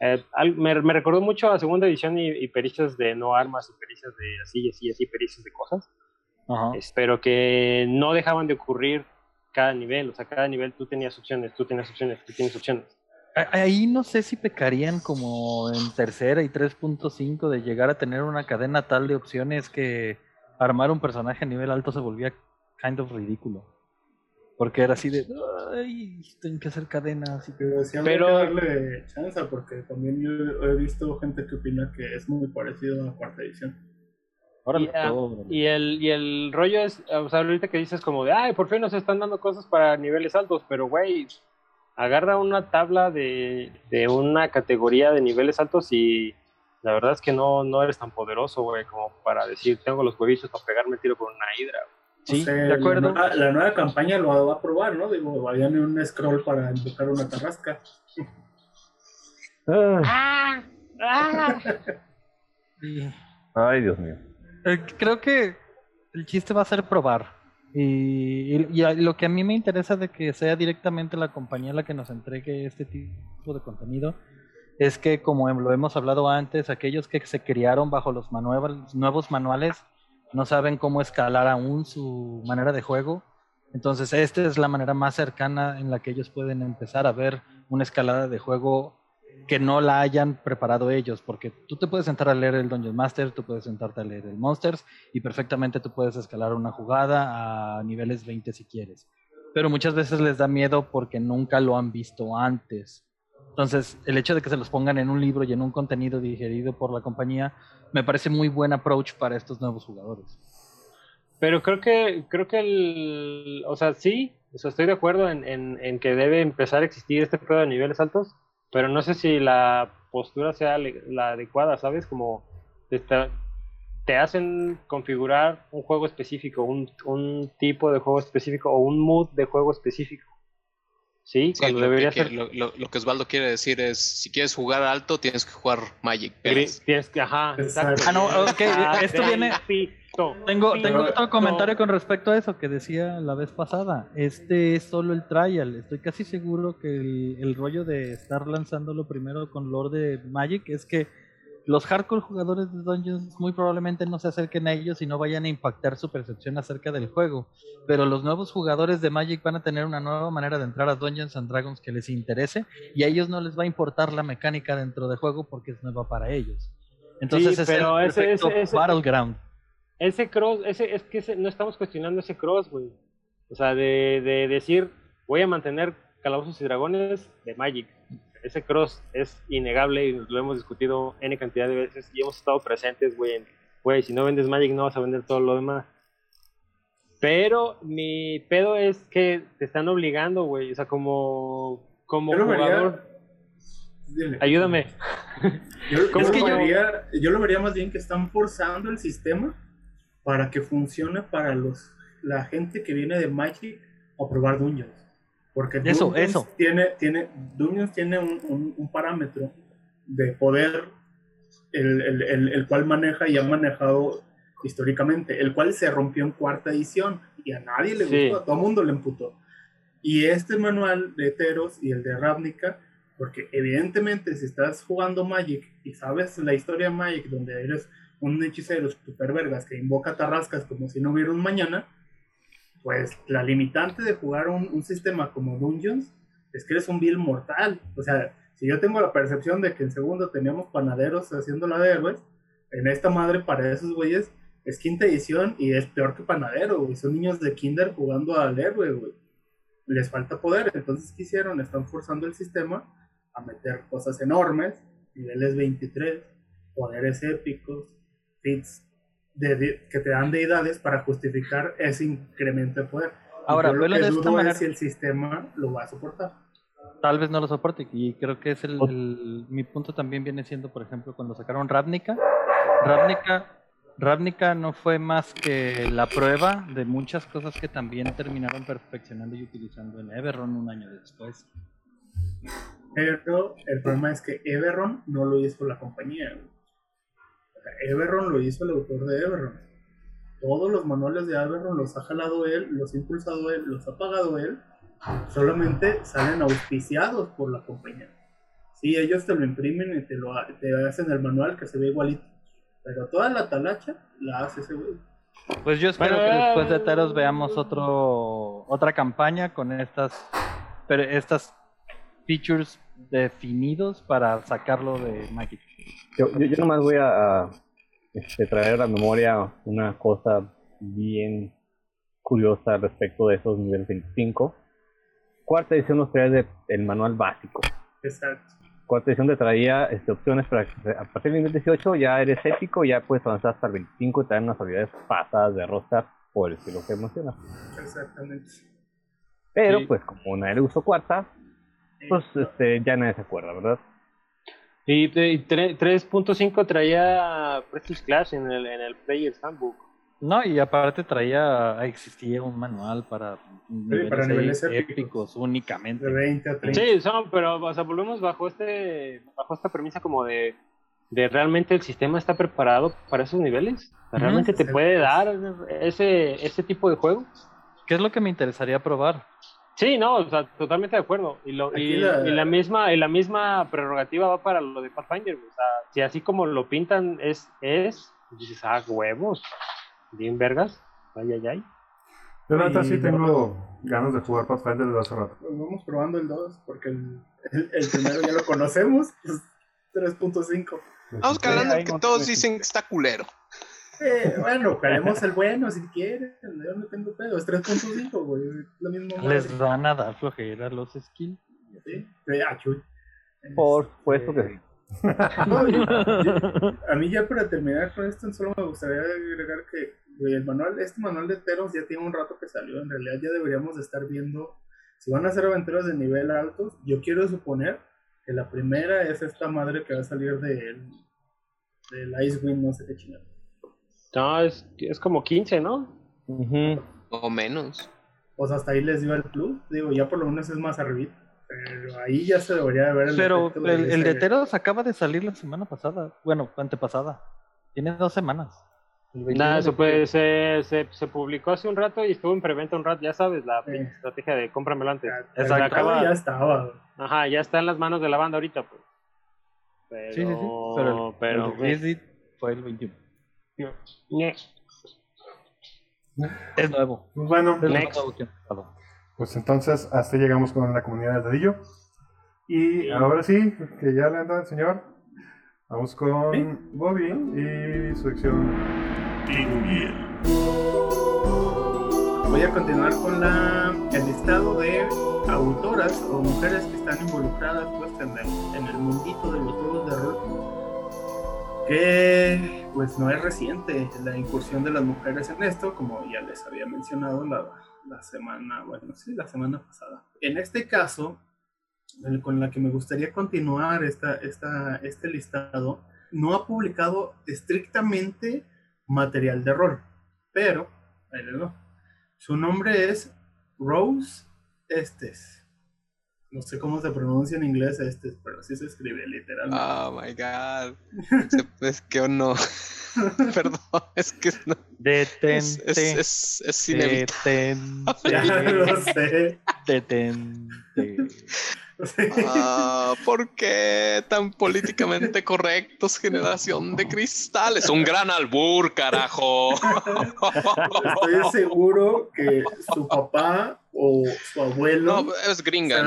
[SPEAKER 8] eh, al- me, me recordó mucho a segunda edición y, y pericias de no armas y pericias de así, así, así, pericias de cosas,
[SPEAKER 5] Ajá.
[SPEAKER 8] pero que no dejaban de ocurrir cada nivel, o sea, cada nivel tú tenías opciones, tú tenías opciones, tú tienes opciones.
[SPEAKER 5] Ahí no sé si pecarían como en tercera y 3.5 de llegar a tener una cadena tal de opciones que armar un personaje a nivel alto se volvía kind of ridículo. Porque era así de, ay, tengo que hacer cadenas. Y...
[SPEAKER 1] Pero sí
[SPEAKER 8] Pero-
[SPEAKER 1] que darle chance porque también yo he visto gente que opina que es muy parecido a cuarta edición.
[SPEAKER 5] Órale,
[SPEAKER 8] Y,
[SPEAKER 5] todo,
[SPEAKER 8] Y el, y el rollo es, o sea, ahorita que dices como de, ay, por fin nos están dando cosas para niveles altos, pero güey, agarra una tabla de, de una categoría de niveles altos y la verdad es que no, no eres tan poderoso, güey, como para decir, tengo los huevitos para pegarme tiro con una hidra.
[SPEAKER 5] Sí,
[SPEAKER 1] O sea,
[SPEAKER 5] de acuerdo.
[SPEAKER 1] La, nueva- la nueva campaña lo va a probar, ¿no? Digo, vayan en un scroll para invocar una tarrasca.
[SPEAKER 7] ah,
[SPEAKER 5] Y-
[SPEAKER 7] ay, Dios mío.
[SPEAKER 5] Eh, creo que el chiste va a ser probar. Y, y- y a- lo que a mí me interesa de que sea directamente la compañía la que nos entregue este tipo de contenido es que, como lo hemos hablado antes, aquellos que se criaron bajo los nuevos manuales no saben cómo escalar aún su manera de juego. Entonces, esta es la manera más cercana en la que ellos pueden empezar a ver una escalada de juego que no la hayan preparado ellos, porque tú te puedes sentar a leer el Dungeon Master, tú puedes sentarte a leer el Monsters y perfectamente tú puedes escalar una jugada a niveles 20 si quieres. Pero muchas veces les da miedo porque nunca lo han visto antes. Entonces, el hecho de que se los pongan en un libro y en un contenido digerido por la compañía me parece muy buen approach para estos nuevos jugadores.
[SPEAKER 8] Pero creo que, creo que el, o sea, sí, o sea, estoy de acuerdo en, en, en que debe empezar a existir este pedo de niveles altos, pero no sé si la postura sea la adecuada, ¿sabes? Como te, hacen configurar un juego específico, un tipo de juego específico o un mood de juego específico. Sí,
[SPEAKER 9] Sí,
[SPEAKER 8] cuando
[SPEAKER 9] lo,
[SPEAKER 8] debería
[SPEAKER 9] que,
[SPEAKER 8] ser...
[SPEAKER 9] lo, lo- lo que Osvaldo quiere decir es, si quieres jugar alto, tienes que jugar Magic.
[SPEAKER 8] Tienes que, ajá,
[SPEAKER 1] Exacto.
[SPEAKER 5] Ah, no, ok, esto viene- Tengo, tengo otro comentario con respecto a eso que decía la vez pasada. Este es solo el trial. Estoy casi seguro que el, el rollo de estar lanzándolo primero con Lord de Magic es que los hardcore jugadores de Dungeons muy probablemente no se acerquen a ellos y no vayan a impactar su percepción acerca del juego. Pero los nuevos jugadores de Magic van a tener una nueva manera de entrar a Dungeons and Dragons que les interese y a ellos no les va a importar la mecánica dentro del juego porque es nueva para ellos. Entonces
[SPEAKER 8] Sí,
[SPEAKER 5] es
[SPEAKER 8] pero
[SPEAKER 5] el
[SPEAKER 8] ese-
[SPEAKER 5] perfecto
[SPEAKER 8] ese- ese-
[SPEAKER 5] Battleground.
[SPEAKER 8] Ese cross, ese, es que ese- no estamos cuestionando ese cross, güey. O sea, de, de decir, voy a mantener Calabozos y Dragones de Magic. Ese cross es innegable y lo hemos discutido N cantidad de veces y hemos estado presentes, güey. Güey, si no vendes Magic no vas a vender todo lo demás. Pero mi pedo es que te están obligando, güey. O sea, como, como
[SPEAKER 1] vería-
[SPEAKER 8] jugador.
[SPEAKER 1] Dile.
[SPEAKER 8] Ayúdame.
[SPEAKER 1] Yo, yo
[SPEAKER 8] ¿Cómo
[SPEAKER 1] lo
[SPEAKER 8] que yo-
[SPEAKER 1] vería, yo lo vería más bien que están forzando el sistema para que funcione para los la gente que viene de Magic a probar Dungeons. Porque
[SPEAKER 5] Eso, eso.
[SPEAKER 1] tiene, tiene, Dungeons tiene un, un- un parámetro de poder el, el- el- el cual maneja y ha manejado históricamente, el cual se rompió en cuarta edición y a nadie le
[SPEAKER 8] Sí.
[SPEAKER 1] gustó, a todo mundo le emputó. Y este manual de Teros y el de Ravnica, porque evidentemente si estás jugando Magic y sabes la historia de Magic, donde eres un hechicero super vergas que invoca tarrascas como si no hubiera un mañana, pues la limitante de jugar un, sistema como Dungeons es que eres un vil mortal. O sea, si yo tengo la percepción de que en segundo teníamos panaderos haciendo la de héroes, en esta madre para esos güeyes es quinta edición y es peor que panadero, güey. Son niños de kinder jugando al héroe, güey. Les falta poder. Entonces, ¿qué hicieron? Están forzando el sistema a meter cosas enormes, niveles 23, poderes épicos, feats de- de- que te dan deidades para justificar ese incremento de poder.
[SPEAKER 5] Ahora,
[SPEAKER 1] yo lo que
[SPEAKER 5] de esta
[SPEAKER 1] dudo es si el sistema lo va a soportar.
[SPEAKER 5] Tal vez no lo soporte y creo que es el, el- mi punto también viene siendo, por ejemplo, cuando sacaron Ravnica. Ravnica, Ravnica no fue más que la prueba de muchas cosas que también terminaron perfeccionando y utilizando en Everron un año después.
[SPEAKER 1] Pero el problema es que Everron no lo hizo la compañía. Everron lo hizo el autor de Everron. Todos los manuales de Everron los ha jalado él, los ha impulsado él, los ha pagado él. Solamente salen auspiciados por la compañía. Sí, ellos te lo imprimen y te, lo, te hacen el manual que se ve igualito. Pero toda la talacha la hace ese güey.
[SPEAKER 5] Pues yo espero
[SPEAKER 8] Bueno,
[SPEAKER 5] que después de Teros veamos otro otra campaña con estas pero estas features definidos para sacarlo de Magic.
[SPEAKER 7] Yo, yo, yo nomás voy a, a, este, traer a la memoria una cosa bien curiosa respecto de esos niveles 25. Cuarta edición nos trae de- el manual básico.
[SPEAKER 1] Exacto.
[SPEAKER 7] Cuarta edición te traía este, opciones para que a partir del nivel 18 ya eres épico, ya puedes avanzar hasta el 25 y traer unas habilidades pasadas de roster por el estilo que mencionas.
[SPEAKER 1] Exactamente.
[SPEAKER 7] Pero
[SPEAKER 8] Sí.
[SPEAKER 7] pues como nadie le usó cuarta, pues este, ya nadie se acuerda, ¿verdad?
[SPEAKER 8] Y, y tre- 3.5 traía Prestige Clash en el, en el Player's Handbook.
[SPEAKER 5] No, y aparte traía existía un manual para niveles,
[SPEAKER 1] para niveles épicos.
[SPEAKER 5] épicos únicamente.
[SPEAKER 1] De 20 a 30.
[SPEAKER 8] Sí, son, pero o sea, volvemos bajo este bajo esta premisa como de, de realmente el sistema está preparado para esos niveles. O sea, ¿Realmente te
[SPEAKER 1] Sí.
[SPEAKER 8] puede dar ese, ese tipo de juego?
[SPEAKER 5] ¿Qué es lo que me interesaría probar?
[SPEAKER 8] Sí, no, o sea, totalmente de acuerdo. Y, lo, y,
[SPEAKER 1] la-
[SPEAKER 8] y la misma y la misma prerrogativa va para lo de Pathfinder. O sea, si así como lo pintan es, es dices, ah, huevos, bien vergas, ay, ay, ay.
[SPEAKER 4] Yo la neta
[SPEAKER 1] Y
[SPEAKER 4] sí
[SPEAKER 1] no-
[SPEAKER 4] tengo ganas de jugar Pathfinder desde hace rato.
[SPEAKER 1] Pues vamos probando el 2, porque el, el- el primero ya lo conocemos, pues 3.5.
[SPEAKER 9] Vamos calando que todos dicen que está culero.
[SPEAKER 1] Eh, bueno, calemos el bueno si quieren, yo no tengo pedo, es 3.5, güey, lo mismo. madre.
[SPEAKER 5] Les van a dar flojera los skills.
[SPEAKER 1] Sí, ah, chuy.
[SPEAKER 7] Por
[SPEAKER 1] Este,
[SPEAKER 7] supuesto que sí. <laughs>
[SPEAKER 1] no, yo- yo- a mí ya para terminar con esto, solo me gustaría agregar que güey, el manual, este manual de Teros ya tiene un rato que salió, en realidad ya deberíamos de estar viendo, si van a hacer aventuras de nivel altos, yo quiero suponer que la primera es esta madre que va a salir del, del Icewind, no sé qué chingada.
[SPEAKER 8] No, es, es como 15, ¿no?
[SPEAKER 7] Ujú.
[SPEAKER 9] O menos.
[SPEAKER 1] Pues hasta ahí les dio el plus, digo, ya por lo menos es más arriba, pero ahí ya se debería de ver el
[SPEAKER 5] Pero el, el de Teros acaba de salir la semana pasada. Bueno, antepasada. Tiene dos semanas. El 21
[SPEAKER 8] Nada, eso pues, se, se, se publicó hace un rato y estuvo en preventa un rato, ya sabes, la
[SPEAKER 1] Sí.
[SPEAKER 8] estrategia de cómpramelo antes.
[SPEAKER 1] El
[SPEAKER 5] Exacto.
[SPEAKER 1] mercado ya estaba.
[SPEAKER 8] Ajá, ya está en las manos de la banda ahorita, pues. Pero,
[SPEAKER 5] Sí, sí, sí. Pero el,
[SPEAKER 8] pero,
[SPEAKER 5] el Reddit fue el 21. Es nuevo.
[SPEAKER 4] Pues bueno,
[SPEAKER 5] Es nuevo
[SPEAKER 4] pues entonces hasta llegamos con la comunidad del dadillo. Y ahora sí, que ya le anda el señor. Vamos con Bobby y su sección.
[SPEAKER 1] Voy a continuar con la, el listado de autoras o mujeres que están involucradas pues, en, el, en el mundito de los juegos de rol. Que pues no es reciente la incursión de las mujeres en esto, como ya les había mencionado la, la semana, bueno, sí, la semana pasada. En este caso, con la que me gustaría continuar esta, esta, este listado, no ha publicado estrictamente material de rol, pero, ahí les. Su nombre es Rose Estes. No sé cómo se pronuncia en inglés Estes, pero así se escribe literalmente.
[SPEAKER 9] Oh my god. Es que no. <laughs> Perdón, es que no.
[SPEAKER 5] Detente.
[SPEAKER 9] Es, es, es, es inevitable.
[SPEAKER 1] ya
[SPEAKER 5] Detente.
[SPEAKER 1] lo sé.
[SPEAKER 5] Detente.
[SPEAKER 9] Ah, ¿Por qué tan políticamente correctos, generación de cristal? Es un gran albur, carajo.
[SPEAKER 1] Estoy seguro que su papá o su abuelo.
[SPEAKER 9] No, es gringa,
[SPEAKER 1] Ah,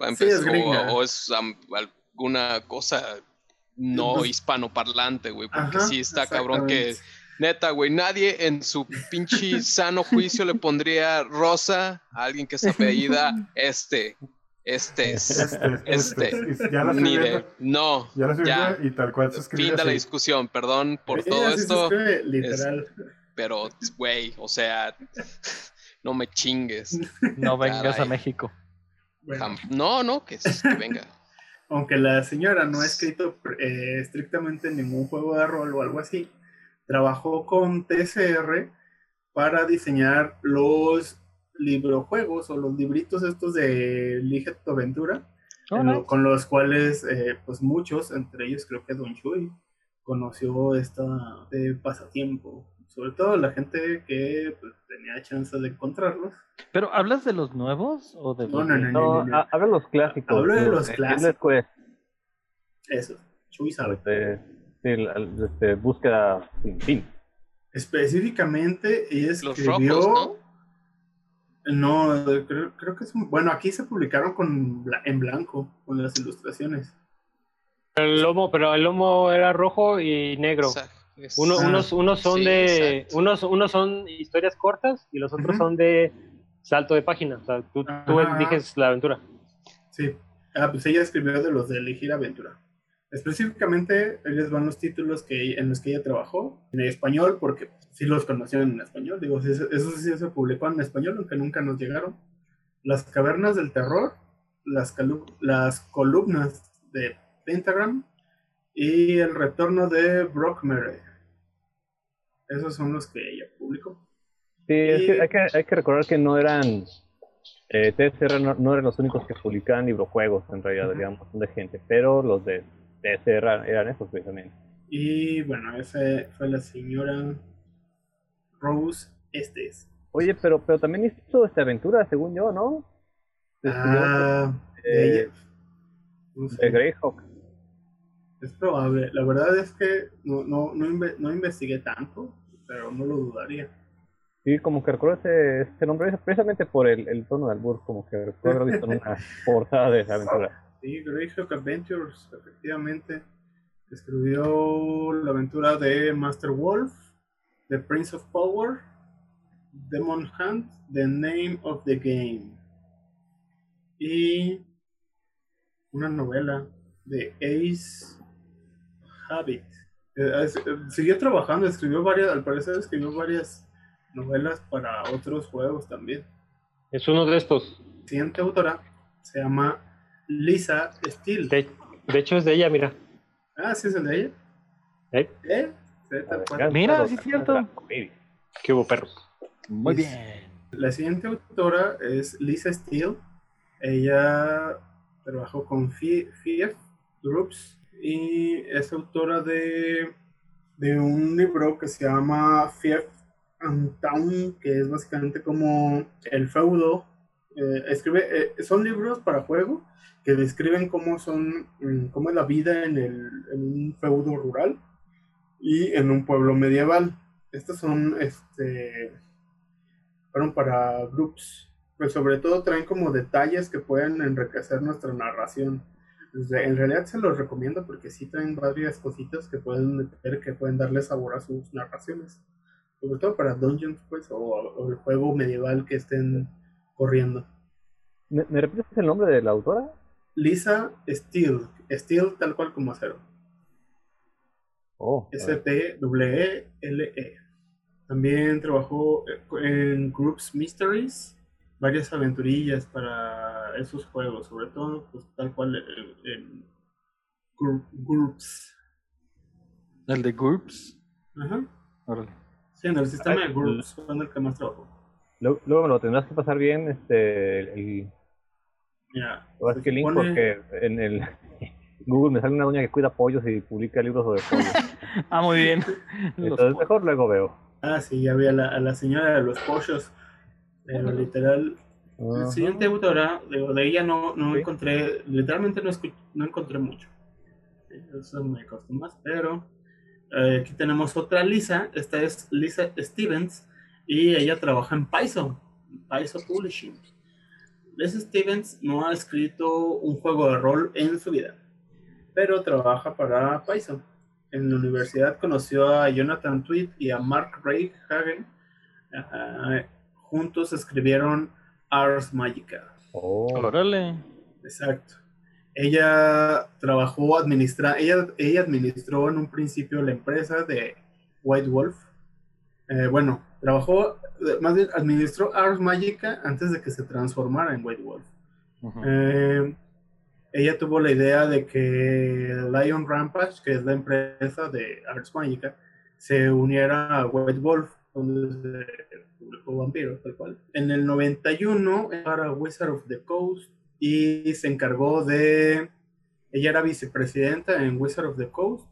[SPEAKER 9] ¿no?
[SPEAKER 1] Sí, es gringa.
[SPEAKER 9] O, o es alguna cosa no
[SPEAKER 1] Pues-
[SPEAKER 9] hispanoparlante, güey. Porque
[SPEAKER 1] Ajá,
[SPEAKER 9] sí está cabrón que. Neta, güey, nadie en su pinche sano juicio le pondría rosa a alguien que se apellida este. Este es.
[SPEAKER 4] Este,
[SPEAKER 9] Este.
[SPEAKER 4] este. Y Ya la
[SPEAKER 9] Ni de. No.
[SPEAKER 4] ya la
[SPEAKER 9] Ya.
[SPEAKER 4] y tal cual se escribe
[SPEAKER 9] Fin de la discusión, perdón por
[SPEAKER 1] Sí,
[SPEAKER 9] todo esto.
[SPEAKER 1] escribe, literal.
[SPEAKER 9] Pero, güey, o sea, no me chingues.
[SPEAKER 5] No vengas a. México.
[SPEAKER 1] Bueno,
[SPEAKER 9] No, no, que, es- que venga.
[SPEAKER 1] aunque la señora no ha escrito eh, estrictamente ningún juego de rol o algo así, trabajó con TCR para diseñar los librojuegos o los libritos estos de Lige tu aventura, lo- con los cuales eh, pues muchos, entre ellos creo que Don Chuy, conoció esta de pasatiempo. Sobre todo la gente que pues, tenía chance de encontrarlos.
[SPEAKER 5] ¿Pero hablas de los nuevos o de
[SPEAKER 1] No,
[SPEAKER 5] los
[SPEAKER 1] no, no?
[SPEAKER 7] No,
[SPEAKER 1] no,
[SPEAKER 7] de los clásicos.
[SPEAKER 1] Hablo de los
[SPEAKER 7] el
[SPEAKER 1] clásicos. Eso, Chuy sabe.
[SPEAKER 7] este, este, búsqueda sin fin.
[SPEAKER 1] Específicamente, ella
[SPEAKER 9] Los
[SPEAKER 1] escribió.
[SPEAKER 9] rojos, ¿no?
[SPEAKER 1] No, creo, creo que es un- Bueno, aquí se publicaron con en blanco, con las ilustraciones.
[SPEAKER 8] El lomo, pero el lomo era rojo y negro.
[SPEAKER 9] O sea, es-
[SPEAKER 8] Uno-
[SPEAKER 1] Ah,
[SPEAKER 8] unos, unos son
[SPEAKER 9] sí,
[SPEAKER 8] de. Unos, unos son historias cortas y los otros
[SPEAKER 1] Ujú.
[SPEAKER 8] son de salto de página. O sea, tú, tú eliges la aventura.
[SPEAKER 1] Sí. Ah, pues ella escribió de los de Elegir Aventura. Específicamente, les van los títulos que, en los que ella trabajó en español, porque sí los conocieron en español. Digo, eso, eso sí se publicó en español, aunque nunca nos llegaron. Las Cavernas del Terror, las, calu- las columnas de Pentagram y El Retorno de Brockmere. Esos son los que ella publicó.
[SPEAKER 7] Sí, es que hay, que hay que recordar que no eran. Eh, TSR no, no eran los únicos que publicaban librojuegos, en realidad, había un montón de gente, pero los de TSR eran esos precisamente.
[SPEAKER 1] Y bueno, esa fue la señora Rose Estes.
[SPEAKER 7] Oye, pero, pero también hizo esta aventura, según yo, ¿no? Escribió
[SPEAKER 1] Ah,
[SPEAKER 7] eh,
[SPEAKER 1] ella. No sé,
[SPEAKER 7] de Greyhawk.
[SPEAKER 1] Es probable. La verdad es que no, no, no, inve- no investigué tanto, pero no lo dudaría.
[SPEAKER 7] Sí, como que recuerdo ese, ese nombre precisamente por el, el tono de albur, como que recuerdo visto en una <laughs> portada de esa aventura.
[SPEAKER 1] Sí, Greyhawk Adventures, efectivamente. Escribió la aventura de Master Wolf, The Prince of Power, Demon Hunt, The Name of the Game. Y una novela de Ace Habit. Eh, eh, Siguió trabajando, escribió varias, al parecer escribió varias novelas para otros juegos también.
[SPEAKER 8] Es uno de estos.
[SPEAKER 1] La siguiente autora se llama Lisa Steele.
[SPEAKER 8] De, de hecho, es de ella, mira.
[SPEAKER 1] Ah, sí es el de ella.
[SPEAKER 8] ¿Eh?
[SPEAKER 1] ¿Eh?
[SPEAKER 5] Mira, sí es cierto.
[SPEAKER 8] ¿Qué hubo, perros?
[SPEAKER 5] Muy bien.
[SPEAKER 1] La siguiente autora es Lisa Steele. Ella trabajó con Fie- Fief Groups y es autora de, de un libro que se llama Fief and Town, que es básicamente como el feudo Eh, escribe, eh, son libros para juego que describen cómo son, mm, cómo es la vida en, el, en un feudo rural y en un pueblo medieval. Estos son, este, fueron para groups, pues sobre todo traen como detalles que pueden enriquecer nuestra narración. Pues, En realidad se los recomiendo porque sí traen varias cositas que pueden meter, que pueden darle sabor a sus narraciones. Sobre todo para Dungeons, pues, o, o el juego medieval que estén corriendo.
[SPEAKER 7] ¿Me, me repites el nombre de la autora?
[SPEAKER 1] Lisa Steele, Steele tal cual como acero.
[SPEAKER 7] Oh, ver.
[SPEAKER 1] S-T-E-L-E. También trabajó eh, en Groups Mysteries, varias aventurillas para esos juegos, sobre todo, pues tal cual en, en Group- Groups.
[SPEAKER 5] El de Groups.
[SPEAKER 1] Ajá.
[SPEAKER 5] Órale.
[SPEAKER 1] Sí, en el sistema
[SPEAKER 7] Ay,
[SPEAKER 1] de Groups fue en el que más trabajó.
[SPEAKER 7] Luego, luego me lo tendrás que pasar bien, este, el, el-
[SPEAKER 1] Mira,
[SPEAKER 7] sí que el link, porque en el <laughs> Google me sale una doña que cuida pollos y publica libros sobre pollos. <laughs>
[SPEAKER 5] Ah, muy bien.
[SPEAKER 7] Entonces mejor luego veo.
[SPEAKER 1] Ah, sí, ya vi a la, a la señora de los pollos. Pero literal,
[SPEAKER 7] Ajá.
[SPEAKER 1] siguiente autora, de ella no, no
[SPEAKER 7] Sí.
[SPEAKER 1] encontré, literalmente no, no encontré mucho. Sí, Eso me costó más, pero eh, aquí tenemos otra Lisa, esta es Lisa Stevens, y ella trabaja en Paizo, Paizo Publishing. Lisa Stevens no ha escrito un juego de rol en su vida, pero trabaja para Paizo. En la universidad conoció a Jonathan Tweed y a Mark Ray Hagen. Juntos escribieron Ars Magica.
[SPEAKER 7] Oh,
[SPEAKER 5] Órale.
[SPEAKER 1] Exacto. Ella trabajó, administra, ella, ella administró en un principio la empresa de White Wolf. Eh, bueno, trabajó, más bien administró Ars Magica antes de que se transformara en White Wolf. Eh, ella tuvo la idea de que Lion Rampage, que es la empresa de Ars Magica, se uniera a White Wolf, donde se publicó Vampiro, tal cual. En el 91 era Wizard of the Coast y se encargó de. Ella era vicepresidenta en Wizard of the Coast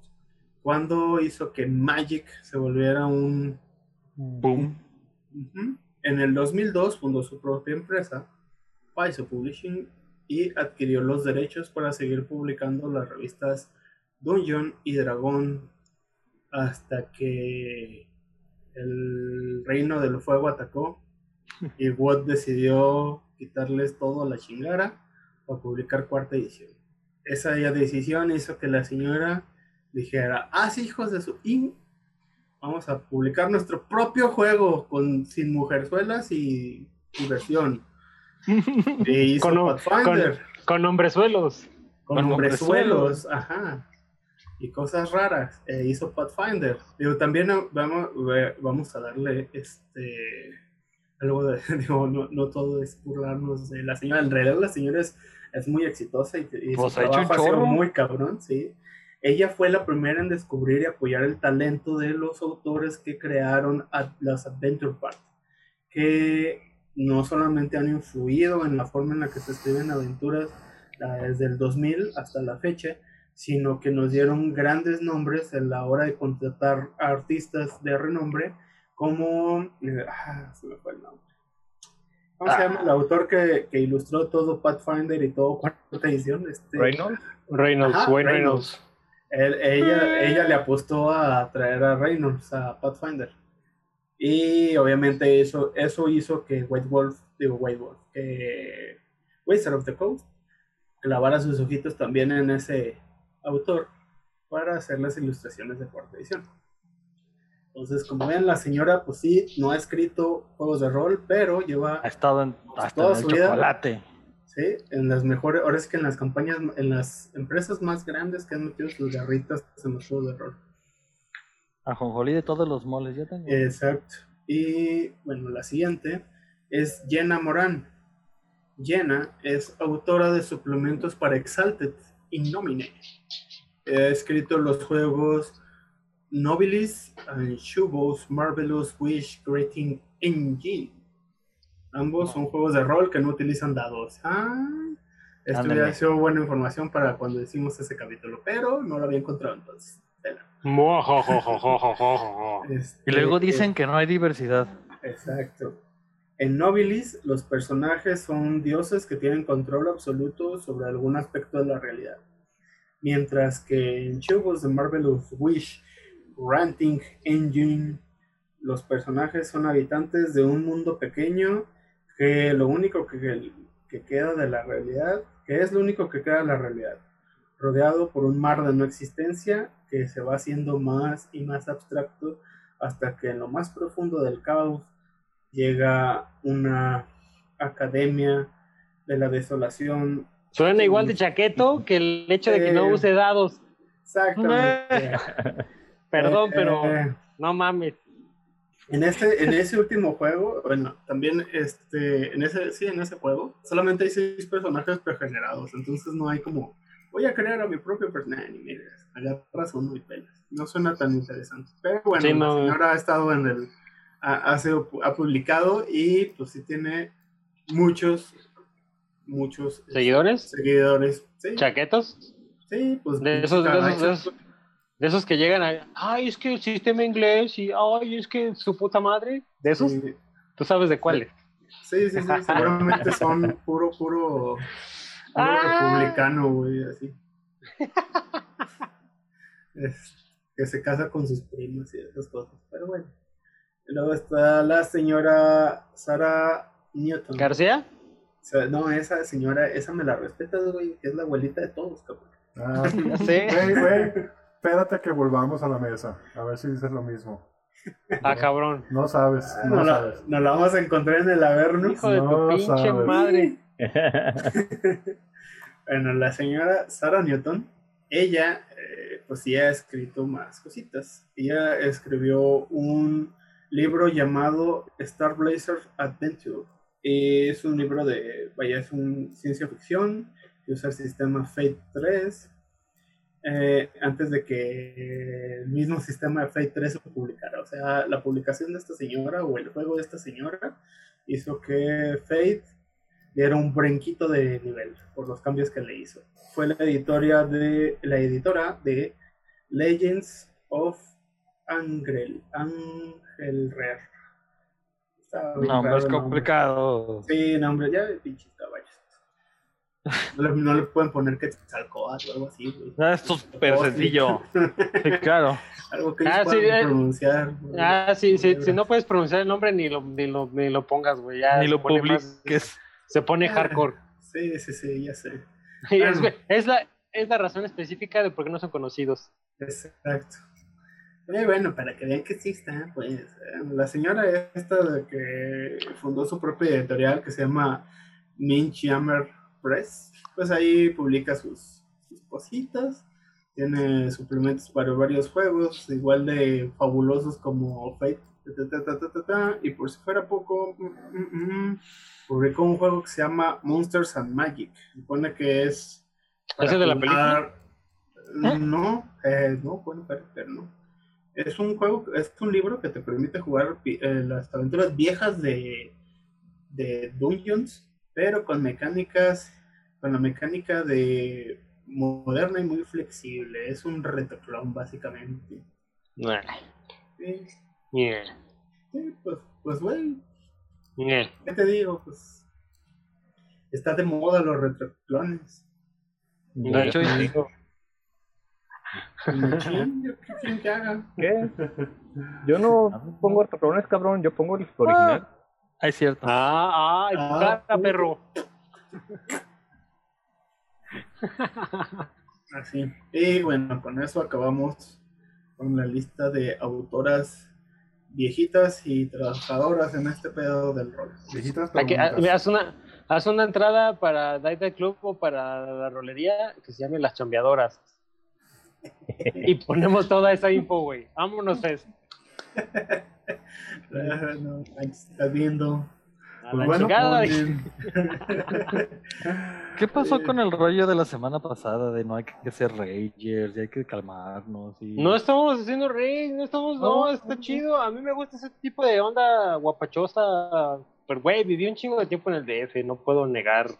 [SPEAKER 1] cuando hizo que Magic se volviera un
[SPEAKER 5] Boom.
[SPEAKER 1] En el 2002 fundó su propia empresa, Paizo Publishing, y adquirió los derechos para seguir publicando las revistas Dungeon y Dragón hasta que el Reino del Fuego atacó y Watt decidió quitarles todo a la chingara para publicar cuarta edición. Esa decisión hizo que la señora dijera, ah, sí, hijos de su in, vamos a publicar nuestro propio juego con sin mujerzuelas y diversión. Y <laughs> hizo
[SPEAKER 8] Con-
[SPEAKER 1] Pathfinder
[SPEAKER 8] Con hombrezuelos.
[SPEAKER 1] con,
[SPEAKER 5] con
[SPEAKER 1] hombrezuelos, ajá, y cosas raras. E hizo Pathfinder. Digo, también eh, vamos, eh, vamos a darle este algo de, <laughs> digo, no, no todo es burlarnos de la señora. En realidad la señora es, es muy exitosa y, y
[SPEAKER 5] Pues
[SPEAKER 1] su
[SPEAKER 5] ha hecho
[SPEAKER 1] trabajo ha sido muy cabrón, sí. Ella fue la primera en descubrir y apoyar el talento de los autores que crearon a- las Adventure Party, que no solamente han influido en la forma en la que se escriben aventuras ah, desde el 2000 hasta la fecha, sino que nos dieron grandes nombres a la hora de contratar a artistas de renombre, como. eh, ah, se me fue el nombre. ¿Cómo se
[SPEAKER 5] Ah.
[SPEAKER 1] llama el autor que, que ilustró todo Pathfinder y todo cuarta edición? Este,
[SPEAKER 7] Reynolds.
[SPEAKER 8] Reynolds,
[SPEAKER 1] Ajá,
[SPEAKER 8] Wayne
[SPEAKER 1] Reynolds.
[SPEAKER 8] Reynolds.
[SPEAKER 1] él- ella, ella le apostó a traer a Reynolds a Pathfinder. Y obviamente eso, eso hizo que White Wolf, digo White Wolf, que Wizard of the Coast clavara sus ojitos también en ese autor para hacer las ilustraciones de cuarta edición. Entonces, como ven, la señora, pues sí, no ha escrito juegos de rol, pero lleva
[SPEAKER 5] Ha estado en, hasta
[SPEAKER 1] Toda
[SPEAKER 5] en el
[SPEAKER 1] su vida. Sí, en las mejores, ahora es que en las campañas, en las empresas más grandes que han metido sus garritas en los juegos de rol.
[SPEAKER 5] Ajonjolí de todos los moles. Ya tengo.
[SPEAKER 1] Exacto. Y bueno, la siguiente es Jenna Morán. Jenna es autora de suplementos para Exalted y Nomine. Ha escrito los juegos Nobilis and Shubos Marvelous Wish Creating Engine. Ambos son juegos de rol que no utilizan dados. Ah, esto hubiera sido buena información para cuando hicimos ese capítulo, pero no lo había encontrado entonces.
[SPEAKER 8] Mojojojojojojojo.
[SPEAKER 5] Y
[SPEAKER 1] Este,
[SPEAKER 5] luego
[SPEAKER 1] eh,
[SPEAKER 5] dicen que no hay diversidad.
[SPEAKER 1] Exacto. En Nobilis, los personajes son dioses que tienen control absoluto sobre algún aspecto de la realidad. Mientras que en Chubos de Marvelous Wish, Ranting Engine, los personajes son habitantes de un mundo pequeño que lo único que, que queda de la realidad, que es lo único que queda de la realidad, rodeado por un mar de no existencia que se va haciendo más y más abstracto hasta que en lo más profundo del caos llega una academia de la desolación.
[SPEAKER 8] Suena igual de chaqueto que el hecho de que no
[SPEAKER 1] Eh,
[SPEAKER 8] use dados.
[SPEAKER 1] Exactamente. <laughs>
[SPEAKER 8] Perdón,
[SPEAKER 1] Eh,
[SPEAKER 8] pero
[SPEAKER 1] eh,
[SPEAKER 8] no mames.
[SPEAKER 1] En este, en ese último juego, bueno, también este, en ese, sí, en ese juego, solamente hay seis personajes pregenerados, entonces no hay como, voy a crear a mi propio personaje, mira, agarras uno y pelas. No suena tan interesante. Pero bueno,
[SPEAKER 8] Sí,
[SPEAKER 1] la señora ha estado en el, ha, hace- ha publicado y pues sí tiene muchos, muchos
[SPEAKER 8] ¿Seguidores?
[SPEAKER 1] seguidores. Sí,
[SPEAKER 8] ¿Chaquetos?
[SPEAKER 1] sí, pues
[SPEAKER 8] De esos, de esos, de esos, de esos que llegan a, ay, es que el sistema inglés y, ay, es que su puta madre. ¿De esos?
[SPEAKER 1] Sí.
[SPEAKER 8] ¿Tú sabes de cuáles?
[SPEAKER 1] Sí, sí, sí, seguramente son <laughs> puro, puro,
[SPEAKER 8] Ah.
[SPEAKER 1] republicano, güey, así. Es- que se casa con sus primos y esas cosas, pero bueno. Luego está la señora Sara Newton.
[SPEAKER 8] ¿García?
[SPEAKER 1] O sea, no, esa señora, esa me la respetas, güey, que es la abuelita de todos, cabrón.
[SPEAKER 4] Ah, <laughs>
[SPEAKER 8] sé.
[SPEAKER 4] güey, güey, espérate que volvamos a la mesa. A ver si dices lo mismo.
[SPEAKER 8] Ah, cabrón.
[SPEAKER 4] No sabes, no
[SPEAKER 1] Nos la,
[SPEAKER 4] sabes.
[SPEAKER 1] nos la vamos a encontrar en el Averno.
[SPEAKER 8] Hijo de tu
[SPEAKER 4] No
[SPEAKER 8] pinche
[SPEAKER 4] sabes.
[SPEAKER 8] madre. <laughs>
[SPEAKER 1] Bueno, la señora Sarah Newton, ella, eh, pues sí ha escrito más cositas. Ella escribió un libro llamado Star Blazer Adventure. Es un libro de, vaya, es un ciencia ficción que usa el sistema Fate 3. eh, antes de que el mismo sistema de Fate 3 se publicara. O sea, la publicación de esta señora o el juego de esta señora hizo que Fate era un brinquito de nivel por los cambios que le hizo. Fue la editora de la editora de Legends of Angel, Angel Rare. Está bien
[SPEAKER 5] No,
[SPEAKER 1] raro
[SPEAKER 5] es
[SPEAKER 1] nombre.
[SPEAKER 5] complicado.
[SPEAKER 1] Sí, nombre, ya de pinches caballos. No le, no le pueden poner que Quetzalcóatl o algo así, güey.
[SPEAKER 5] Ah, esto es súper
[SPEAKER 1] Oh,
[SPEAKER 5] sencillo. Sí, claro. <laughs>
[SPEAKER 1] Algo que
[SPEAKER 8] Ah,
[SPEAKER 1] ellos
[SPEAKER 8] sí,
[SPEAKER 1] puedan
[SPEAKER 8] eh.
[SPEAKER 1] pronunciar. güey.
[SPEAKER 8] Ah, sí, sí, si no puedes pronunciar el nombre, ni lo, ni lo, ni lo pongas, güey. Ya
[SPEAKER 5] Ni lo
[SPEAKER 8] pone más-
[SPEAKER 5] publiques.
[SPEAKER 8] se pone hardcore.
[SPEAKER 1] Sí, sí, sí, ya sé. <laughs>
[SPEAKER 8] Es la, es la razón específica de por qué no son conocidos.
[SPEAKER 1] Exacto. Bueno, para que vean que sí está, pues. eh, La señora esta de que fundó su propia editorial que se llama Minch Hammer Press, pues ahí publica sus, sus cositas. Tiene suplementos para varios juegos, igual de fabulosos como Fate. ta, ta, ta, ta, ta, ta, y por si fuera poco, mm, mm, mm, publicó un juego que se llama Monsters and Magic. Supone que es.
[SPEAKER 8] ¿Ese de la
[SPEAKER 1] jugar- No, eh, no, bueno, pero, pero no. Es un juego, es un libro que te permite jugar eh, las aventuras viejas de, de Dungeons, pero con mecánicas, con la mecánica de moderna y muy flexible. Es un retoclón, básicamente.
[SPEAKER 8] Nah,
[SPEAKER 1] Sí,
[SPEAKER 8] nah,
[SPEAKER 1] sí, pues, pues, güey,
[SPEAKER 8] nah.
[SPEAKER 1] ¿qué te digo? Pues está de moda los retroclones.
[SPEAKER 8] De hecho,
[SPEAKER 1] Machín, ¿yo <laughs> ¿Qué quieren que haga?
[SPEAKER 7] ¿Qué? Yo no pongo retroclones, cabrón. Yo pongo el original.
[SPEAKER 5] Ah, es cierto.
[SPEAKER 8] Ah, ay,
[SPEAKER 1] Ah,
[SPEAKER 8] cara, perro. <laughs>
[SPEAKER 1] Así. Y bueno, con eso acabamos con la lista de autoras viejitas y trabajadoras en este pedo del rol.
[SPEAKER 4] Viejitas, pero
[SPEAKER 8] Aquí, ah, haz, una, haz una entrada para Daita Club o para la rolería que se llame Las Chambeadoras. Y ponemos toda esa info, güey. Vámonos, Fes. <laughs>
[SPEAKER 1] Ah, no, ahí estás viendo.
[SPEAKER 8] A
[SPEAKER 1] Pues
[SPEAKER 8] la
[SPEAKER 1] bueno,
[SPEAKER 8] chingada.
[SPEAKER 1] pues, <laughs>
[SPEAKER 5] ¿Qué pasó
[SPEAKER 1] Eh.
[SPEAKER 5] con el rollo de la semana pasada de no hay que ser ragers y hay que calmarnos? Y...
[SPEAKER 8] No estamos haciendo rey, no estamos, no, está chido. A mí me gusta ese tipo de onda guapachosa. Pero, güey, viví un chingo de tiempo en el DF. No puedo negar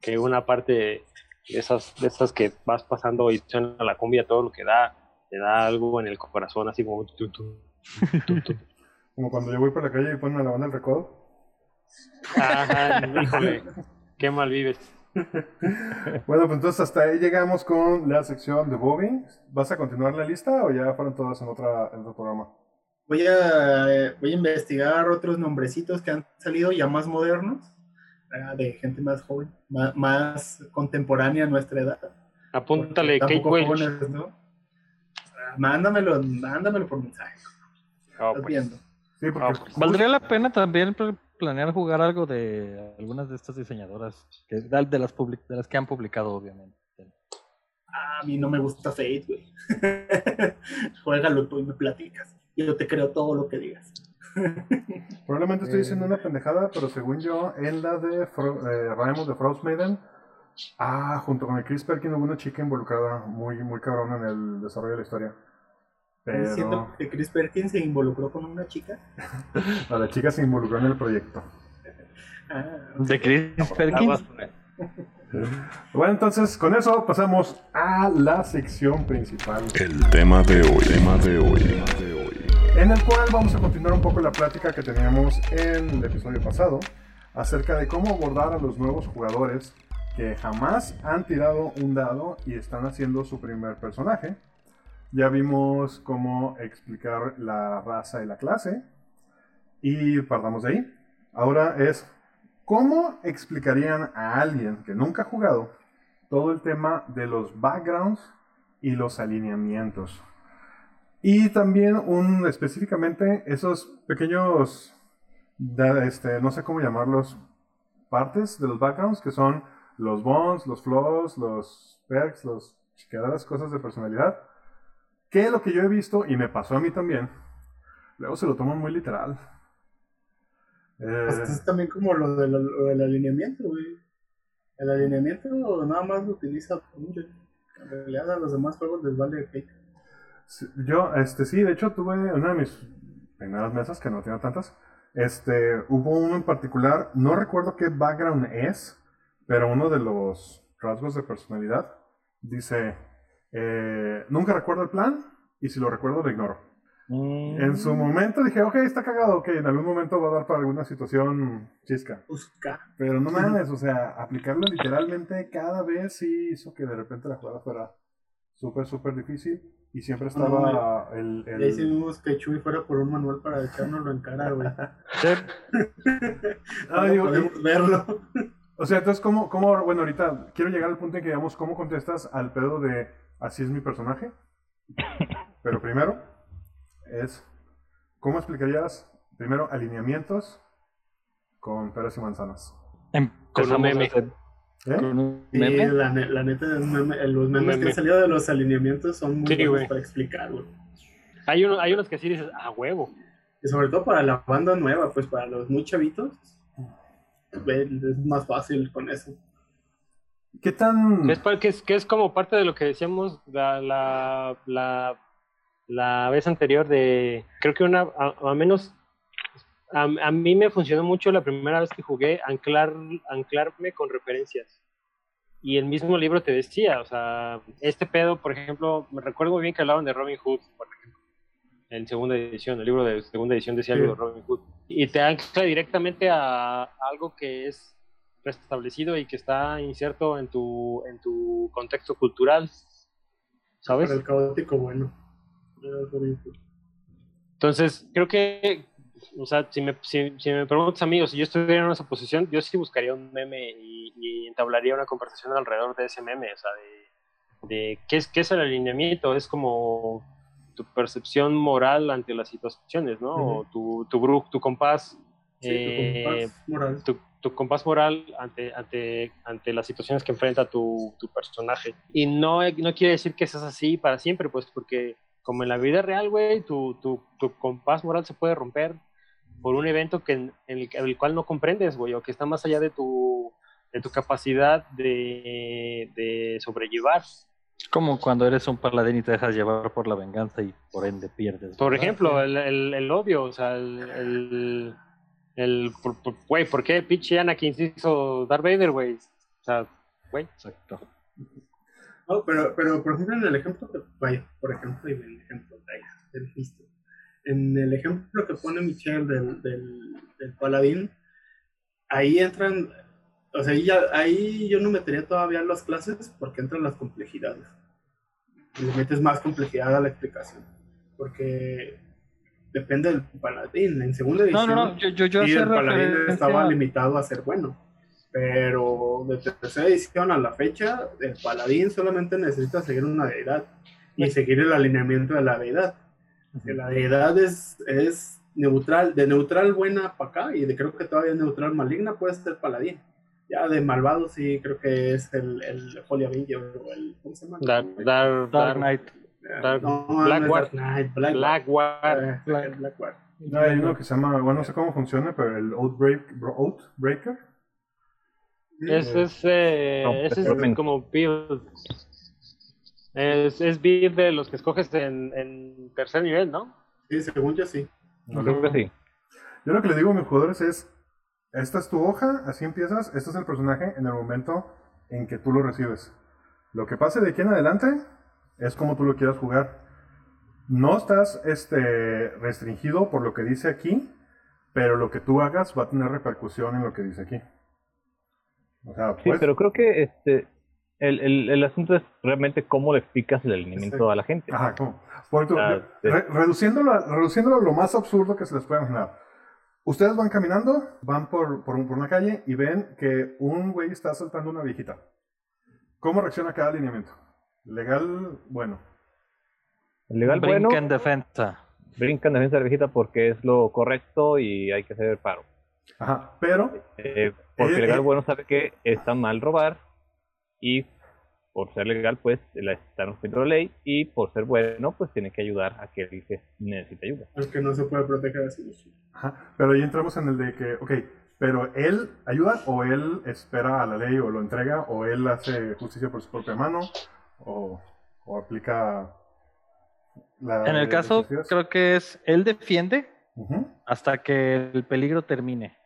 [SPEAKER 8] que una parte esas, de esas que vas pasando y suena la cumbia, todo lo que da, te da algo en el corazón, así como. tu, tu, tu, tu. <laughs>
[SPEAKER 4] Como cuando yo voy por la calle y ponen a la banda el recodo.
[SPEAKER 8] Ajá, híjole, qué mal vives. <laughs>
[SPEAKER 4] Bueno, pues entonces hasta ahí llegamos con la sección de Bobby. ¿Vas a continuar la lista o ya fueron todas en, otra, en otro programa?
[SPEAKER 1] Voy a, eh, voy a investigar otros nombrecitos que han salido ya más modernos, de gente más joven, más, más contemporánea a nuestra edad.
[SPEAKER 8] Apúntale, Kate
[SPEAKER 1] jóvenes, ¿no? Mándamelo, mándamelo por mensaje.
[SPEAKER 8] Ah,
[SPEAKER 1] Estás
[SPEAKER 8] pues.
[SPEAKER 1] viendo.
[SPEAKER 4] Sí, porque
[SPEAKER 8] pues.
[SPEAKER 5] Valdría la pena también pl- planear jugar algo de algunas de estas diseñadoras, que, de, de las public- de las que han publicado, obviamente.
[SPEAKER 1] Ah, a mí no me gusta Fate, güey. <laughs> Juégalo tú y me platicas. Yo te creo todo lo que digas.
[SPEAKER 4] Probablemente estoy diciendo una pendejada, pero según yo, en la de Fro eh, Raimund de Frost Maiden, ah, junto con el Chris Perkins hubo una chica involucrada muy, muy cabrona en el desarrollo de la historia.
[SPEAKER 1] ¿Estás diciendo
[SPEAKER 4] Pero
[SPEAKER 1] que Chris Perkins se involucró con una chica? <laughs>
[SPEAKER 4] no, la chica se involucró en el proyecto.
[SPEAKER 1] Ah,
[SPEAKER 5] De Chris Perkins.
[SPEAKER 4] Bueno, entonces con eso pasamos a la sección principal.
[SPEAKER 10] El tema de hoy, tema de hoy,
[SPEAKER 4] en el cual vamos a continuar un poco la plática que teníamos en el episodio pasado acerca de cómo abordar a los nuevos jugadores que jamás han tirado un dado y están haciendo su primer personaje. Ya vimos cómo explicar la raza y la clase y partamos de ahí. Ahora es cómo explicarían a alguien que nunca ha jugado todo el tema de los backgrounds y los alineamientos. Y también un específicamente esos pequeños, este, no sé cómo llamarlos, partes de los backgrounds que son los bonds, los flaws, los perks, los chiqueadas cosas de personalidad. Que lo que yo he visto, y me pasó a mí también, luego se lo toman muy literal. Eh,
[SPEAKER 1] es también como lo, de lo- lo del alineamiento, güey. El alineamiento nada más lo utiliza. En realidad a los demás juegos les vale cake.
[SPEAKER 4] Sí, Yo, este, sí, de hecho tuve una de mis primeras mesas, que no tengo tantas. Este, hubo uno en particular, no recuerdo qué background es, pero uno de los rasgos de personalidad dice, eh, nunca recuerdo el plan y si lo recuerdo lo ignoro. En su momento dije, ok, está cagado, ok, en algún momento va a dar para alguna situación chisca.
[SPEAKER 1] Busca.
[SPEAKER 4] Pero no mames, o sea, aplicarlo literalmente cada vez sí hizo que de repente la jugada fuera súper, súper difícil. Y siempre estaba el... el-
[SPEAKER 1] Ya hicimos que Chuy fuera por un manual para echárnoslo en cara, güey. <laughs> <laughs>
[SPEAKER 4] Ah, digo,
[SPEAKER 1] podemos verlo.
[SPEAKER 4] O sea, entonces, ¿cómo, ¿cómo, bueno, ahorita quiero llegar al punto en que digamos, ¿cómo contestas al pedo de así es mi personaje? <laughs> Pero primero es, ¿cómo explicarías primero alineamientos con peras y manzanas?
[SPEAKER 5] Empezamos
[SPEAKER 8] un meme.
[SPEAKER 5] hacer-
[SPEAKER 4] ¿Eh?
[SPEAKER 1] Sí, la, la neta, es meme- los memes que han salido de los alineamientos son muy
[SPEAKER 8] Sí,
[SPEAKER 1] buenos para explicar, güey.
[SPEAKER 8] Hay, uno, hay unos que sí dices, a huevo.
[SPEAKER 1] Y sobre todo para la banda nueva, pues para los muy chavitos, es más fácil con eso.
[SPEAKER 4] ¿Qué tan...?
[SPEAKER 8] Que es, que es, que es como parte de lo que decíamos la, la, la, la vez anterior de, creo que una, a, a menos, a, a mí me funcionó mucho la primera vez que jugué anclar, anclarme con referencias. Y el mismo libro te decía, o sea, este pedo, por ejemplo, me recuerdo muy bien que hablaban de Robin Hood, por ejemplo, en segunda edición, el libro de segunda edición decía algo de Robin Hood. Y te ancla directamente a, a algo que es restablecido y que está inserto en tu, en tu contexto cultural, ¿sabes?
[SPEAKER 1] Para el caótico, bueno.
[SPEAKER 8] Entonces, creo que, o sea, si me, si, si me preguntas, amigos, si yo estuviera en esa posición, yo sí buscaría un meme y, y entablaría una conversación alrededor de ese meme, o sea, de, de qué, es, qué es el alineamiento, es como tu percepción moral ante las situaciones, ¿no? O tu, tu, tu compás,
[SPEAKER 1] Sí, tu
[SPEAKER 8] eh,
[SPEAKER 1] compás moral.
[SPEAKER 8] tu, tu compás moral ante, ante, ante las situaciones que enfrenta tu, tu personaje. Y no, no quiere decir que seas así para siempre, pues porque como en la vida real, güey, tu, tu, tu compás moral se puede romper por un evento que, en, el, el cual no comprendes, güey, o que está más allá de tu, de tu capacidad de, de sobrellevar.
[SPEAKER 5] Como cuando eres un paladín y te dejas llevar por la venganza y por ende pierdes.
[SPEAKER 8] Por
[SPEAKER 5] ¿verdad?
[SPEAKER 8] ejemplo, el, el, el odio, o sea, el... el el, por- por- güey, ¿por qué pinche Anakin se hizo Darth Vader, güey? O sea, güey.
[SPEAKER 5] Exacto.
[SPEAKER 1] No, pero, pero por ejemplo, en el ejemplo vaya, por ejemplo, en el ejemplo, vaya. En el ejemplo que pone Michelle del, del, del paladín, ahí entran, o sea, ahí, ya- ahí yo no metería todavía las clases porque entran las complejidades. Y le metes más complejidad a la explicación. Porque depende del paladín. En segunda edición,
[SPEAKER 5] no, no, yo, yo, yo
[SPEAKER 1] sí,
[SPEAKER 5] hacía
[SPEAKER 1] el paladín estaba limitado a ser bueno. Pero de tercera edición a la fecha, el paladín solamente necesita seguir una deidad y seguir el alineamiento de la deidad. Que la deidad es, es neutral, de neutral buena para acá y de creo que todavía neutral maligna puede ser paladín. Ya de malvado sí creo que es el, el Holy Avenger o el ¿cómo se llama?
[SPEAKER 8] Dark, Dark,
[SPEAKER 5] Dark Knight.
[SPEAKER 8] Dark-
[SPEAKER 1] No, no es
[SPEAKER 8] Blackward.
[SPEAKER 1] Dark Knight, Blackguard.
[SPEAKER 8] Blackward.
[SPEAKER 1] Eh, Black- Blackward.
[SPEAKER 4] No, hay uno que se llama, bueno, no sé cómo funciona, pero el Outbreak, Outbreaker.
[SPEAKER 8] Ese es, eh,
[SPEAKER 7] No,
[SPEAKER 8] ese es como build. Es, es de los que escoges en, en tercer nivel, ¿no?
[SPEAKER 1] Sí, según yo sí.
[SPEAKER 7] Creo que sí.
[SPEAKER 4] Yo lo que le digo a mis jugadores es, esta es tu hoja, así empiezas, este es el personaje en el momento en que tú lo recibes. Lo que pase de aquí en adelante es como tú lo quieras jugar. No estás este, restringido por lo que dice aquí, pero lo que tú hagas va a tener repercusión en lo que dice aquí. O sea,
[SPEAKER 7] Sí,
[SPEAKER 4] pues,
[SPEAKER 7] pero creo que este el, el, el asunto es realmente cómo le explicas el alineamiento
[SPEAKER 4] Exacto.
[SPEAKER 7] a la gente.
[SPEAKER 4] Ajá, ¿cómo?
[SPEAKER 7] Ah,
[SPEAKER 4] re- reduciéndolo, a, reduciéndolo a lo más absurdo que se les pueda imaginar. Ustedes van caminando, van por, por, un- por una calle y ven que un güey está asaltando a una viejita. ¿Cómo reacciona cada alineamiento? Legal, bueno.
[SPEAKER 7] Legal
[SPEAKER 5] Brinca
[SPEAKER 7] bueno,
[SPEAKER 5] en defensa.
[SPEAKER 7] brinca en defensa de la viejita porque es lo correcto y hay que hacer el paro.
[SPEAKER 4] Ajá, pero
[SPEAKER 7] Eh, porque
[SPEAKER 4] Eh,
[SPEAKER 7] legal
[SPEAKER 4] eh.
[SPEAKER 7] bueno sabe que está mal robar y por ser legal pues la está cumpliendo la ley y por ser bueno pues tiene que ayudar a que el que necesita ayuda.
[SPEAKER 1] Es que no se puede proteger así.
[SPEAKER 4] Ajá, pero ahí entramos en el de que, ok, pero él ayuda o él espera a la ley o lo entrega o él hace justicia por su propia mano o, o aplica la...
[SPEAKER 5] En el caso, creo que es él defiende hasta que el peligro termine.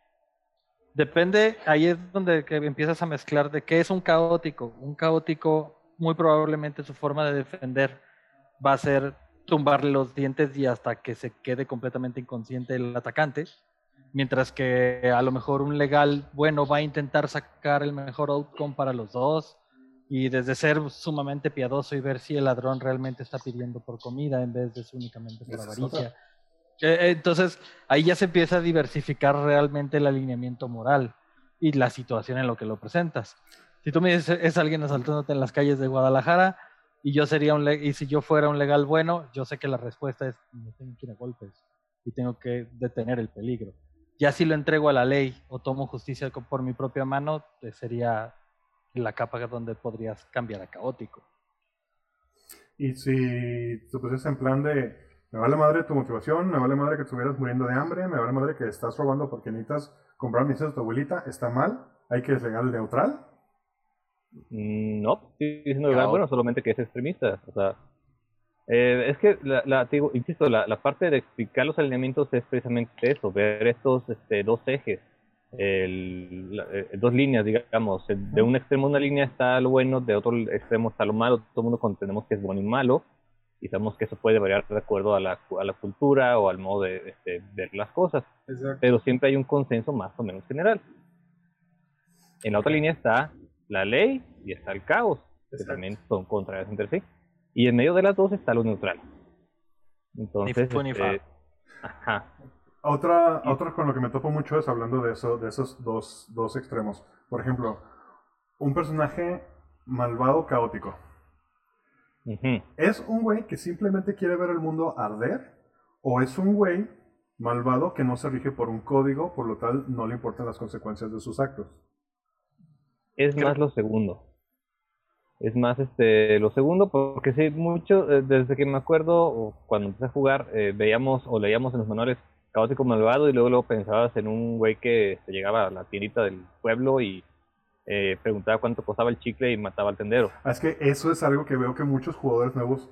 [SPEAKER 5] Depende, ahí es donde que empiezas a mezclar de qué es un caótico. Un caótico, muy probablemente su forma de defender va a ser tumbarle los dientes y hasta que se quede completamente inconsciente el atacante. Mientras que a lo mejor un legal bueno va a intentar sacar el mejor outcome para los dos y desde ser sumamente piadoso y ver si el ladrón realmente está pidiendo por comida en vez de únicamente por avaricia. Eh, eh, Entonces, ahí ya se empieza a diversificar realmente el alineamiento moral y la situación en lo que lo presentas. Si tú me dices, es alguien asaltándote en las calles de Guadalajara y yo sería un y si yo fuera un legal bueno, yo sé que la respuesta es me tengo que ir a golpes y tengo que detener el peligro. Ya si lo entrego a la ley o tomo justicia por mi propia mano, sería la capa donde podrías cambiar a caótico.
[SPEAKER 4] Y si te pusieras en plan de, me vale madre tu motivación, me vale madre que estuvieras muriendo de hambre, me vale madre que estás robando porque necesitas comprar mis de tu abuelita, está mal, hay que es legal neutral.
[SPEAKER 7] Mm, No, estoy diciendo legal bueno, solamente que es extremista. O sea, eh, es que, la, la, te digo, insisto, la, la parte de explicar los alineamientos es precisamente eso, ver estos este, dos ejes, el- la- eh, dos líneas, digamos. De un extremo de una línea está lo bueno, de otro extremo está lo malo. Todo el mundo comprendemos que es bueno y malo, y sabemos que eso puede variar de acuerdo a la, a la cultura o al modo de este, ver las cosas
[SPEAKER 1] Exacto.
[SPEAKER 7] pero siempre hay un consenso más o menos general. En la otra línea está la ley y está el caos, que
[SPEAKER 1] Exacto.
[SPEAKER 7] también son contrarias entre sí. Y en medio de las dos está lo neutral. Entonces,
[SPEAKER 5] fu ni fa.
[SPEAKER 7] este, ajá,
[SPEAKER 4] Otra, otra con lo que me topo mucho es hablando de eso, de esos dos, dos extremos. Por ejemplo, un personaje malvado caótico. ¿Es un güey que simplemente quiere ver el mundo arder? ¿O es un güey malvado que no se rige por un código, por lo tal no le importan las consecuencias de sus actos?
[SPEAKER 7] es más lo segundo. Es más este lo segundo, porque sí, mucho, eh, desde que me acuerdo, o cuando empecé a jugar, eh, veíamos o leíamos en los manuales caótico malvado y luego, luego pensabas en un güey que se llegaba a la tiendita del pueblo y eh, preguntaba cuánto costaba el chicle y mataba al tendero.
[SPEAKER 4] Ah, Es que eso es algo que veo que muchos jugadores nuevos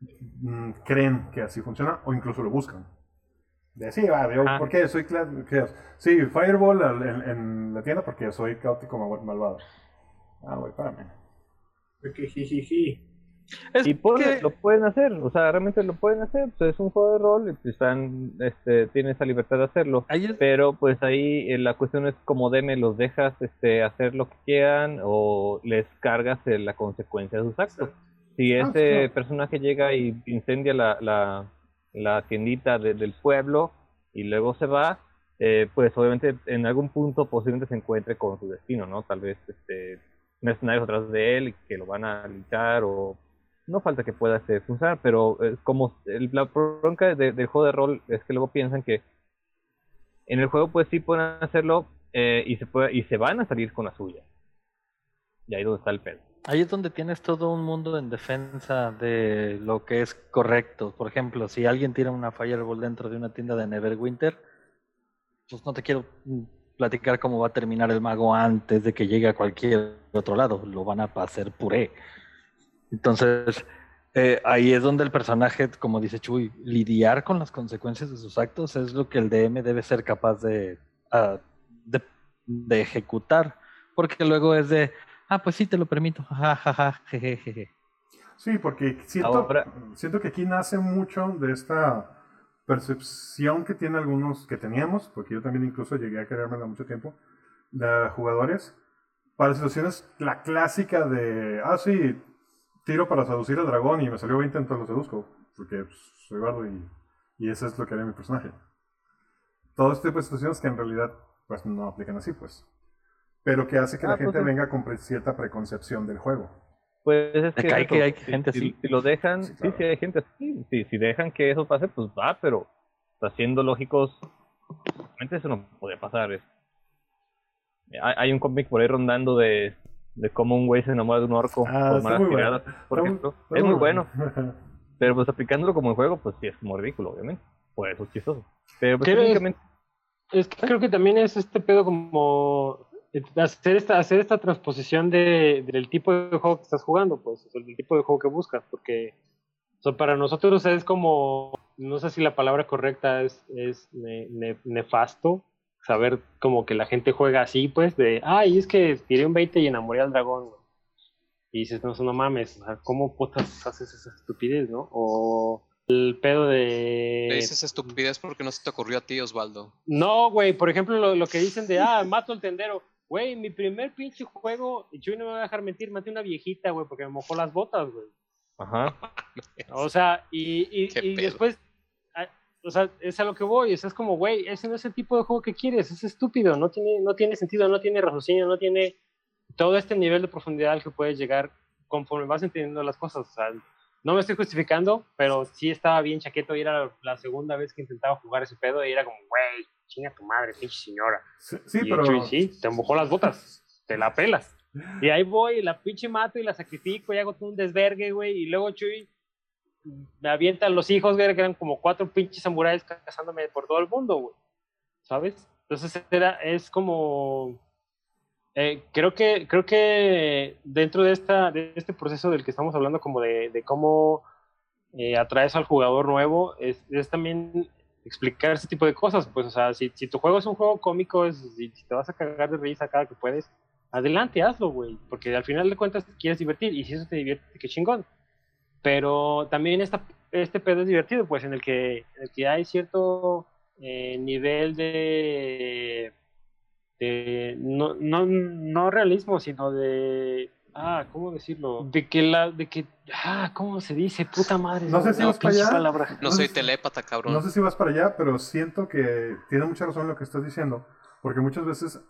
[SPEAKER 4] mm, creen que así funciona o incluso lo buscan. De sí, va, yo,
[SPEAKER 7] Ajá.
[SPEAKER 4] ¿por qué? Soy. Sí, Fireball al- en, en la tienda porque soy caótico mal- malvado. Ah, güey, espérame.
[SPEAKER 1] Porque jijiji.
[SPEAKER 5] Es
[SPEAKER 7] y
[SPEAKER 5] que-
[SPEAKER 7] lo pueden hacer, o sea, realmente lo pueden hacer, pues es un juego de rol, y pues, están, este, tienen esa libertad de hacerlo,
[SPEAKER 5] es-
[SPEAKER 7] pero pues ahí eh, la cuestión es como deme, los dejas este, hacer lo que quieran o les cargas eh, la consecuencia de sus actos. Si
[SPEAKER 4] Ah,
[SPEAKER 7] ese
[SPEAKER 4] sí.
[SPEAKER 7] personaje llega y incendia la, la, la tiendita de- del pueblo y luego se va, eh, pues obviamente en algún punto posiblemente se encuentre con su destino, ¿no? Tal vez este, mercenarios atrás de él y que lo van a linchar o no falta que pueda este, funcionar, pero eh, como el- la bronca de- del juego de rol es que luego piensan que en el juego pues sí pueden hacerlo eh, y se puede, y se van a salir con la suya. Y ahí es donde está el pedo.
[SPEAKER 5] Ahí es donde tienes todo un mundo en defensa de lo que es correcto. Por ejemplo, si alguien tira una Fireball dentro de una tienda de Neverwinter, pues no te quiero platicar cómo va a terminar el mago antes de que llegue a cualquier otro lado. Lo van a hacer puré. Entonces, eh, ahí es donde el personaje, como dice Chuy, lidiar con las consecuencias de sus actos es lo que el DM debe ser capaz de, ah, de, de ejecutar. Porque luego es de, ah, pues sí, te lo permito. <laughs> Ja, ja.
[SPEAKER 4] Sí, porque siento,
[SPEAKER 7] Ahora-
[SPEAKER 4] siento que aquí nace mucho de esta percepción que tiene algunos que teníamos, porque yo también incluso llegué a creérmela mucho tiempo, de jugadores, para situaciones, la clásica de, ah, sí, tiro para seducir al dragón y me salió 20, entonces lo seduzco, porque pues, soy bardo y, y eso es lo que haría mi personaje. Todo este tipo de situaciones que en realidad pues no aplican así, pues. Pero que hace que
[SPEAKER 7] Ah,
[SPEAKER 4] la
[SPEAKER 7] pues,
[SPEAKER 4] gente
[SPEAKER 7] es-
[SPEAKER 4] venga con pre- cierta preconcepción del juego.
[SPEAKER 7] Pues es que, eso,
[SPEAKER 5] que hay gente
[SPEAKER 7] si,
[SPEAKER 5] así.
[SPEAKER 7] si lo dejan,
[SPEAKER 4] Sí,
[SPEAKER 7] sí,
[SPEAKER 4] claro.
[SPEAKER 7] sí, hay gente así. Sí, si dejan que eso pase, pues va, pero está siendo lógicos, realmente eso no podía pasar. es- Hay, hay un cómic por ahí rondando de, de cómo un güey se enamora de un orco
[SPEAKER 4] Ah,
[SPEAKER 7] por malas
[SPEAKER 4] bueno.
[SPEAKER 7] tiradas, por
[SPEAKER 4] Está muy-
[SPEAKER 7] ejemplo.
[SPEAKER 4] está
[SPEAKER 7] Es muy bueno, <laughs> pero pues aplicándolo como en juego, pues sí es como ridículo, obviamente. Por eso es chistoso. Pero pues, técnicamente,
[SPEAKER 8] Es que creo que también es este pedo como hacer esta, hacer esta transposición de, del tipo de juego que estás jugando, pues, o sea, del tipo de juego que buscas, porque o sea, para nosotros es como, no sé si la palabra correcta es, es ne- ne- nefasto, saber como que la gente juega así, pues, de, ay, es que tiré un 20 y enamoré al dragón, güey". Y dices, no, no mames, o sea, ¿cómo putas haces esa estupidez, no? O el pedo de...
[SPEAKER 9] Le dices estupidez porque no se te ocurrió a ti, Osvaldo.
[SPEAKER 8] No, güey, por ejemplo, lo, lo que dicen de, ah, mato al tendero. Güey, mi primer pinche juego, Chuy no me va a dejar mentir, maté una viejita, güey, porque me mojó las botas, güey.
[SPEAKER 7] ajá.
[SPEAKER 8] O sea, y, y, después, o sea, es a lo que voy, o sea, es como, güey, ese no es el tipo de juego que quieres, es estúpido, no tiene, no tiene sentido, no tiene raciocinio, no tiene todo este nivel de profundidad al que puedes llegar conforme vas entendiendo las cosas. O sea, no me estoy justificando, pero sí estaba bien chaqueto y era la, la segunda vez que intentaba jugar ese pedo y era como, güey, chinga tu madre, pinche señora.
[SPEAKER 4] Sí, sí,
[SPEAKER 8] y
[SPEAKER 4] pero...
[SPEAKER 8] Chuy, sí, te mojó las botas, te la pelas. Y ahí voy, la pinche mato y la sacrifico y hago un desvergue, güey. Y luego Chuy me avientan los hijos, güey, que eran como cuatro pinches samuráis cazándome por todo el mundo, güey. ¿Sabes? Entonces era, es como... eh, creo que creo que dentro de esta de este proceso del que estamos hablando como de, de cómo eh, atraes al jugador nuevo es, es también explicar ese tipo de cosas pues o sea si, si tu juego es un juego cómico es, si, si te vas a cagar de risa cada que puedes adelante hazlo güey porque al final de cuentas te quieres divertir y si eso te divierte qué chingón pero también esta, este pedo es divertido pues en el que en el que hay cierto eh, nivel de de no, no, no realismo, sino de ah, ¿cómo decirlo? De que la, de que ah, ¿cómo se dice? Puta madre.
[SPEAKER 4] No sé si vas para allá.
[SPEAKER 8] palabra.
[SPEAKER 9] No soy telépata, cabrón.
[SPEAKER 4] No sé si vas para allá, pero siento que tiene mucha razón lo que estás diciendo, porque muchas veces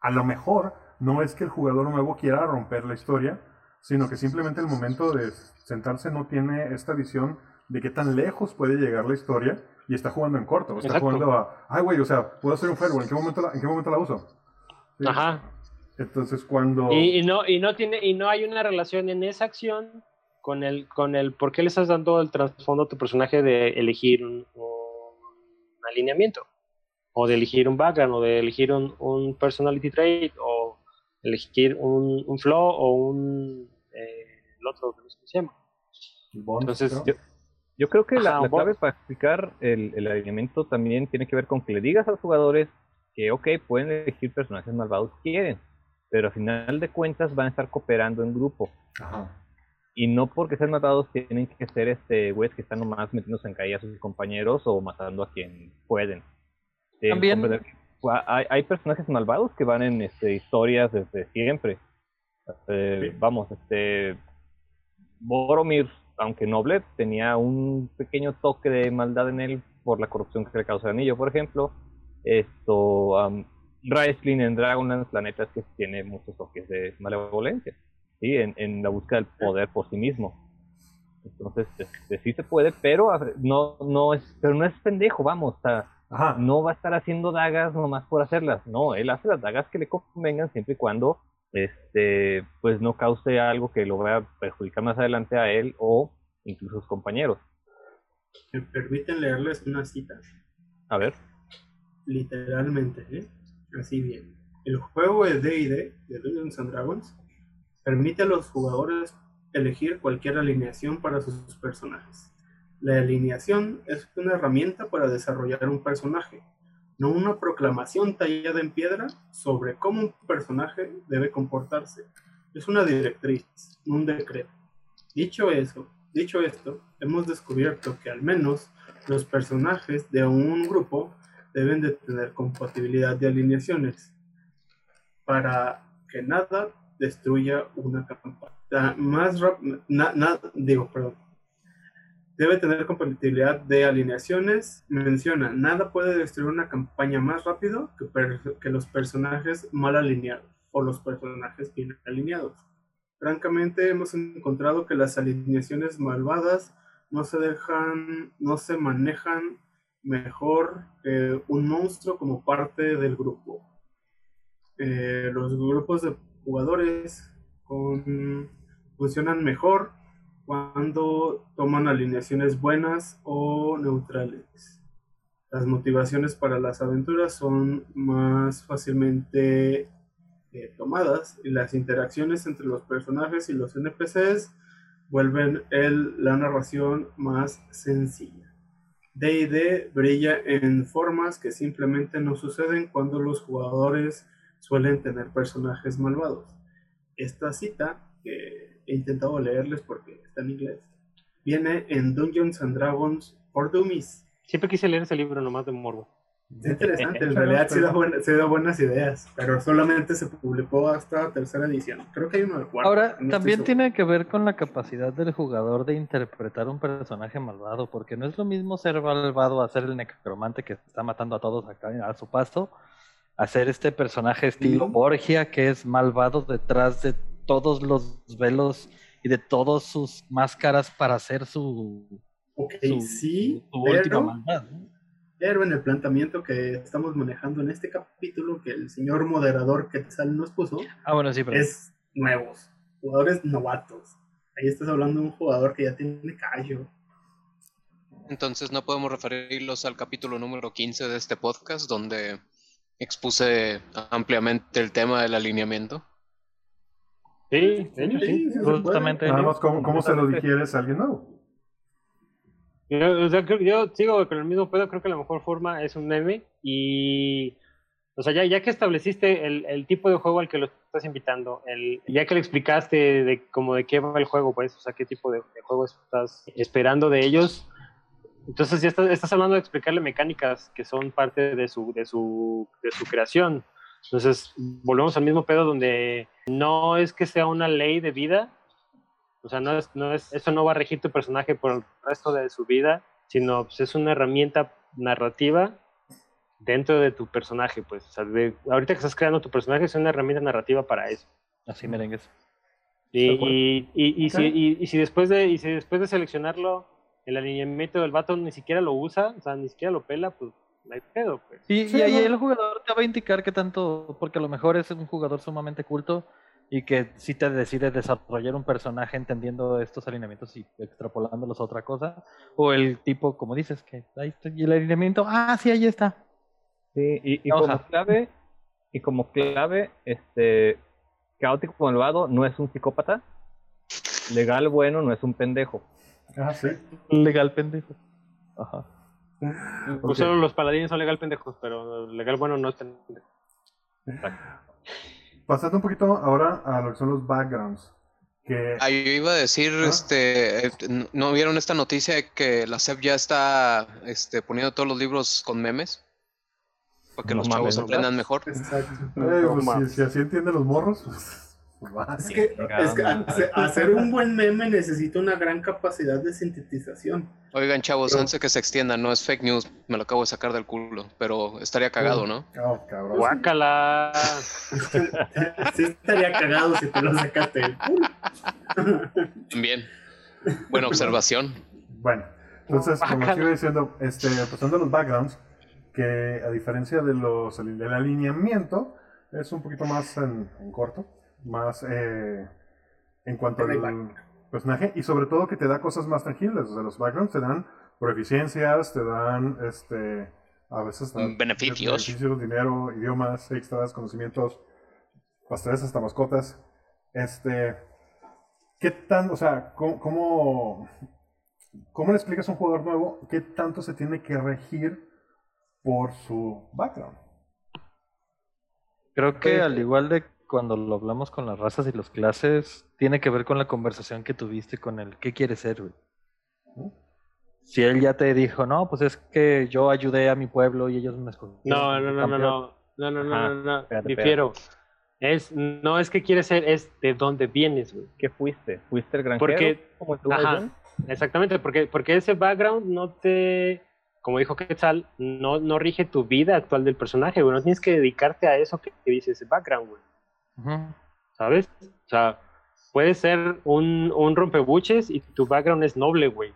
[SPEAKER 4] a lo mejor no es que el jugador nuevo quiera romper la historia, sino que simplemente el momento de sentarse no tiene esta visión de qué tan lejos puede llegar la historia y está jugando en corto, o está
[SPEAKER 8] Exacto.
[SPEAKER 4] jugando a, ay güey, o sea, puedo hacer un fireball, ¿en qué momento la, en qué momento la uso? Sí.
[SPEAKER 8] Ajá.
[SPEAKER 4] Entonces cuando...
[SPEAKER 8] Y, y no y no tiene y no hay una relación en esa acción con el con el por qué le estás dando el trasfondo a tu personaje de elegir un, un alineamiento o de elegir un background o de elegir un, un personality trait o elegir un, un flow o un eh, el otro no sé cómo se llama
[SPEAKER 4] bond,
[SPEAKER 8] entonces
[SPEAKER 4] ¿no?
[SPEAKER 7] Yo, yo creo que la,
[SPEAKER 8] Ajá,
[SPEAKER 7] clave para explicar el, el alineamiento también tiene que ver con que le digas a los jugadores que, ok, pueden elegir personajes malvados si quieren, pero al final de cuentas van a estar cooperando en grupo.
[SPEAKER 4] Ajá.
[SPEAKER 7] Y no porque sean malvados tienen que ser este güeyes que están nomás metiéndose en caída a sus compañeros o matando a quien pueden. Eh,
[SPEAKER 5] También-
[SPEAKER 7] que, hay, hay personajes malvados que van en este, historias desde siempre. Eh, Vamos, este Boromir, aunque noble, tenía un pequeño toque de maldad en él por la corrupción que le causa el anillo, por ejemplo. Esto, um, Raistlin en Dragonlance, la neta es que tiene muchos toques de malevolencia, ¿sí? En, en la búsqueda del poder por sí mismo. Entonces, este, sí se puede, pero no, no es, pero no es pendejo, vamos, o sea,
[SPEAKER 4] Ajá.
[SPEAKER 7] no va a estar haciendo dagas nomás por hacerlas. No, él hace las dagas que le convengan siempre y cuando este pues no cause algo que lo vaya a perjudicar más adelante a él o incluso a sus compañeros.
[SPEAKER 1] Me permiten leerles una cita.
[SPEAKER 7] A ver.
[SPEAKER 1] literalmente, ¿eh? así bien. El juego de D&D, de Dungeons and Dragons, permite a los jugadores elegir cualquier alineación para sus personajes. La alineación es una herramienta para desarrollar un personaje, no una proclamación tallada en piedra sobre cómo un personaje debe comportarse. Es una directriz, un decreto. Dicho eso, dicho esto, hemos descubierto que al menos los personajes de un grupo deben de tener compatibilidad de alineaciones para que nada destruya una campaña. Da- Más digo, perdón. Debe tener compatibilidad de alineaciones. Menciona, nada puede destruir una campaña más rápido que, que los personajes mal alineados o los personajes bien alineados. Francamente, hemos encontrado que las alineaciones malvadas no se dejan, no se manejan mejor que un monstruo como parte del grupo. Eh, los grupos de jugadores funcionan mejor cuando toman alineaciones buenas o neutrales. Las motivaciones para las aventuras son más fácilmente eh, tomadas y las interacciones entre los personajes y los NPCs vuelven el- la narración más sencilla. D&D brilla en formas que simplemente no suceden cuando los jugadores suelen tener personajes malvados. Esta cita, que he intentado leerles porque está en inglés, viene en Dungeons and Dragons for Dummies.
[SPEAKER 8] Siempre quise leer ese libro nomás de morbo.
[SPEAKER 1] Es interesante, en <laughs> realidad sí da, buena- sí da buenas ideas, pero solamente se publicó hasta tercera edición. Creo que hay uno de cuarta.
[SPEAKER 5] Ahora,
[SPEAKER 1] no
[SPEAKER 5] también tiene que ver con la capacidad del jugador de interpretar un personaje malvado, porque no es lo mismo ser malvado a ser el necromante que está matando a todos acá a su paso, a ser este personaje estilo
[SPEAKER 1] Sí.
[SPEAKER 5] Borgia que es malvado detrás de todos los velos y de todas sus máscaras para hacer su,
[SPEAKER 1] Ok,
[SPEAKER 5] su,
[SPEAKER 1] sí,
[SPEAKER 5] su
[SPEAKER 1] pero-
[SPEAKER 5] última maldad. ¿no?
[SPEAKER 1] Pero en el planteamiento que estamos manejando en este capítulo, que el señor moderador Quetzal nos puso,
[SPEAKER 5] Ah, bueno, sí, pero
[SPEAKER 1] es nuevos, jugadores novatos. Ahí estás hablando de un jugador que ya tiene callo.
[SPEAKER 9] Entonces no podemos referirlos al capítulo número 15 de este podcast, donde expuse ampliamente el tema del alineamiento.
[SPEAKER 8] Sí, sí.
[SPEAKER 1] Sí, sí se puede.
[SPEAKER 5] justamente
[SPEAKER 4] Nada más, ¿cómo, cómo se lo digieres a alguien nuevo?
[SPEAKER 8] Yo, o sea, creo- yo sigo con el mismo pedo, creo que la mejor forma es un meme y, o sea, ya, ya que estableciste el, el tipo de juego al que lo estás invitando, el, ya que le explicaste de como de qué va el juego, pues, o sea, qué tipo de, de juego estás esperando de ellos, entonces ya estás, estás hablando de explicarle mecánicas que son parte de su, de su, de su creación. Entonces, volvemos al mismo pedo donde no es que sea una ley de vida, o sea, no es, no es, eso no va a regir tu personaje por el resto de su vida, sino pues, es una herramienta narrativa dentro de tu personaje, pues. O sea, de- ahorita que estás creando tu personaje es una herramienta narrativa para eso.
[SPEAKER 5] así merengues.
[SPEAKER 8] Y, y, y, si, y- y si después de, y si después de seleccionarlo, el alineamiento del vato ni siquiera lo usa, o sea, ni siquiera lo pela, pues no hay pedo, pues.
[SPEAKER 5] Y,
[SPEAKER 4] Sí,
[SPEAKER 5] y ahí
[SPEAKER 4] no.
[SPEAKER 5] el jugador te va a indicar que tanto, porque a lo mejor es un jugador sumamente culto y que si te decide desarrollar un personaje entendiendo estos alineamientos y extrapolándolos a otra cosa, o el tipo, como dices, que ahí está, y el alineamiento, ah, sí, ahí está.
[SPEAKER 7] Sí, y, como clave, y como clave, este caótico malvado no es un psicópata, legal bueno no es un pendejo.
[SPEAKER 4] Ah, sí.
[SPEAKER 5] Legal pendejo. Ajá.
[SPEAKER 8] Pues solo los paladines son legal pendejos, pero legal bueno no es pendejo.
[SPEAKER 4] Pasando un poquito ahora a lo que son los backgrounds. que
[SPEAKER 9] Ah, yo iba a decir,
[SPEAKER 4] Ah.
[SPEAKER 9] este, eh, ¿no vieron esta noticia de que la SEP ya está este, poniendo todos los libros con memes? Para que
[SPEAKER 7] No
[SPEAKER 9] los
[SPEAKER 7] mames,
[SPEAKER 9] chavos
[SPEAKER 7] ¿no?
[SPEAKER 9] aprendan mejor.
[SPEAKER 1] Exacto.
[SPEAKER 4] eh, pues, si, si así entienden los morros, pues va.
[SPEAKER 1] Es que, es que hace- hacer un buen meme necesita una gran capacidad de sintetización.
[SPEAKER 9] Oigan, chavos,
[SPEAKER 1] Pero-
[SPEAKER 9] antes de que se extienda, no es fake news, me lo acabo de sacar del culo, pero estaría cagado, ¿no?
[SPEAKER 4] Oh, cabrón.
[SPEAKER 8] Guácala.
[SPEAKER 1] Sí estaría cagado si te lo sacaste del culo.
[SPEAKER 9] Bien. Buena observación.
[SPEAKER 4] Bueno, entonces, como
[SPEAKER 8] Bácala.
[SPEAKER 4] os iba diciendo, este, pasando a los backgrounds, que a diferencia de los del alineamiento, es un poquito más en, en corto, más eh, en cuanto al personaje, y sobre todo que te da cosas más tangibles. O sea, los backgrounds te dan proficiencias, te dan este a veces dan
[SPEAKER 9] Beneficios.
[SPEAKER 4] beneficios, dinero, idiomas, extras, conocimientos, pasteles hasta mascotas. Este, ¿qué tan, o sea, cómo, cómo, cómo le explicas a un jugador nuevo qué tanto se tiene que regir por su background?
[SPEAKER 5] Creo que al igual de cuando lo hablamos con las razas y las clases, tiene que ver con la conversación que tuviste con él. ¿Qué quiere ser, güey? Si él ya te dijo, no, pues es que yo ayudé a mi pueblo y ellos me escogieron.
[SPEAKER 8] No, no, no, no,
[SPEAKER 5] campeón".
[SPEAKER 8] no. No, no, no, no, no.
[SPEAKER 7] espérate,
[SPEAKER 8] Difiero. Es, no es que quieres ser, es de dónde vienes, güey.
[SPEAKER 7] ¿Qué fuiste? ¿Fuiste el granjero?
[SPEAKER 8] Porque-
[SPEAKER 7] como tú,
[SPEAKER 8] Ajá. Exactamente, porque, porque ese background no te, como dijo Quetzal, no, no rige tu vida actual del personaje, güey. No tienes que dedicarte a eso que, que dice ese background, güey. ¿Sabes? O sea, puedes ser un, un rompebuches y tu background es noble, güey.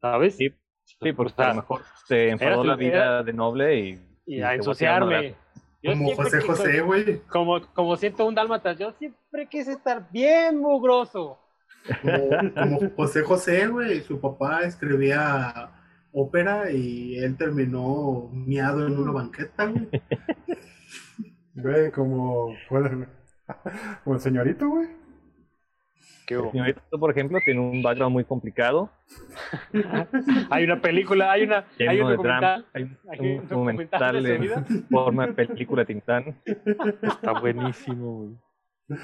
[SPEAKER 8] ¿Sabes?
[SPEAKER 7] Sí, Sí, porque
[SPEAKER 8] O sea,
[SPEAKER 7] a lo mejor se enfadó la vida de noble y...
[SPEAKER 8] Y
[SPEAKER 7] y
[SPEAKER 8] a ensuciarme. Yo
[SPEAKER 1] Como José
[SPEAKER 8] que-
[SPEAKER 1] José, güey.
[SPEAKER 8] Como, como siento un dálmata, yo siempre quise estar bien mugroso.
[SPEAKER 1] Como, como José José, güey. Su papá escribía ópera y él terminó miado en una banqueta, güey. <laughs>
[SPEAKER 4] Güey, como, <laughs> como el señorito, güey.
[SPEAKER 8] ¿Qué
[SPEAKER 7] El señorito, por ejemplo, tiene un background muy complicado. <laughs>
[SPEAKER 8] Hay una película, hay una, hay un documental.
[SPEAKER 7] Hay un,
[SPEAKER 8] hay
[SPEAKER 7] un
[SPEAKER 8] un documental
[SPEAKER 7] documental
[SPEAKER 8] de su
[SPEAKER 7] en
[SPEAKER 8] vida.
[SPEAKER 7] forma de película Tintán.
[SPEAKER 5] Está buenísimo, güey.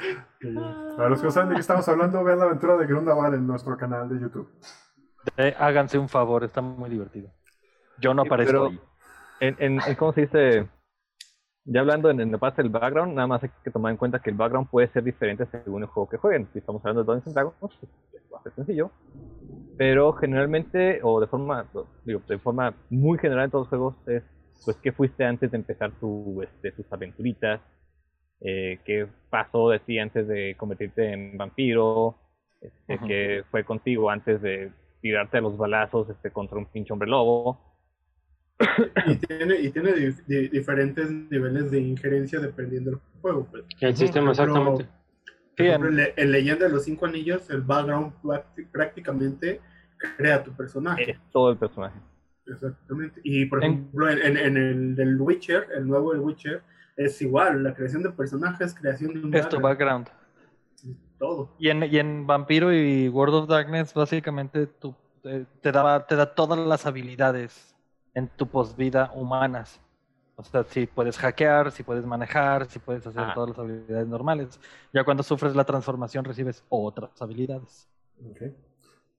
[SPEAKER 4] Para los que no saben de qué estamos hablando, vean la aventura de Grundavar en nuestro canal de YouTube.
[SPEAKER 5] Eh, háganse un favor, está muy divertido. Yo no
[SPEAKER 7] Sí,
[SPEAKER 5] aparezco
[SPEAKER 7] pero-
[SPEAKER 5] ahí.
[SPEAKER 7] En, en, en ¿Cómo se dice? Ya hablando en, en la parte del background, nada más hay que tomar en cuenta que el background puede ser diferente según el juego que jueguen. Si estamos hablando de Dungeons and Dragons, pues, sencillo. Pero generalmente, o de forma, digo, de forma muy general en todos los juegos, es pues qué fuiste antes de empezar tu, este, tus aventuritas, eh, qué pasó de ti antes de convertirte en vampiro, este, qué fue contigo antes de tirarte a los balazos este, contra un pinche hombre lobo. <laughs>
[SPEAKER 1] Y tiene, y tiene di- di- diferentes niveles de injerencia dependiendo del juego. Pues.
[SPEAKER 8] El sistema,
[SPEAKER 1] ejemplo,
[SPEAKER 8] exactamente.
[SPEAKER 1] por
[SPEAKER 5] Sí,
[SPEAKER 1] ejemplo,
[SPEAKER 5] en-
[SPEAKER 1] en, Le- en Leyenda de los Cinco Anillos, el background prácti- prácticamente crea tu personaje.
[SPEAKER 7] Es todo el personaje.
[SPEAKER 1] Exactamente. Y por
[SPEAKER 5] En-
[SPEAKER 1] ejemplo, en, en- en el del Witcher, el nuevo del Witcher, es igual. La creación de personajes, creación de un
[SPEAKER 5] Es tu background.
[SPEAKER 1] Todo.
[SPEAKER 5] Y en, y en Vampiro y World of Darkness, básicamente tú, eh, te, daba, te da todas las habilidades en tu posvida humanas. O sea, si puedes hackear, si puedes manejar, si puedes hacer
[SPEAKER 8] Ajá.
[SPEAKER 5] todas las habilidades normales. Ya cuando sufres la transformación recibes otras habilidades.
[SPEAKER 4] Ok.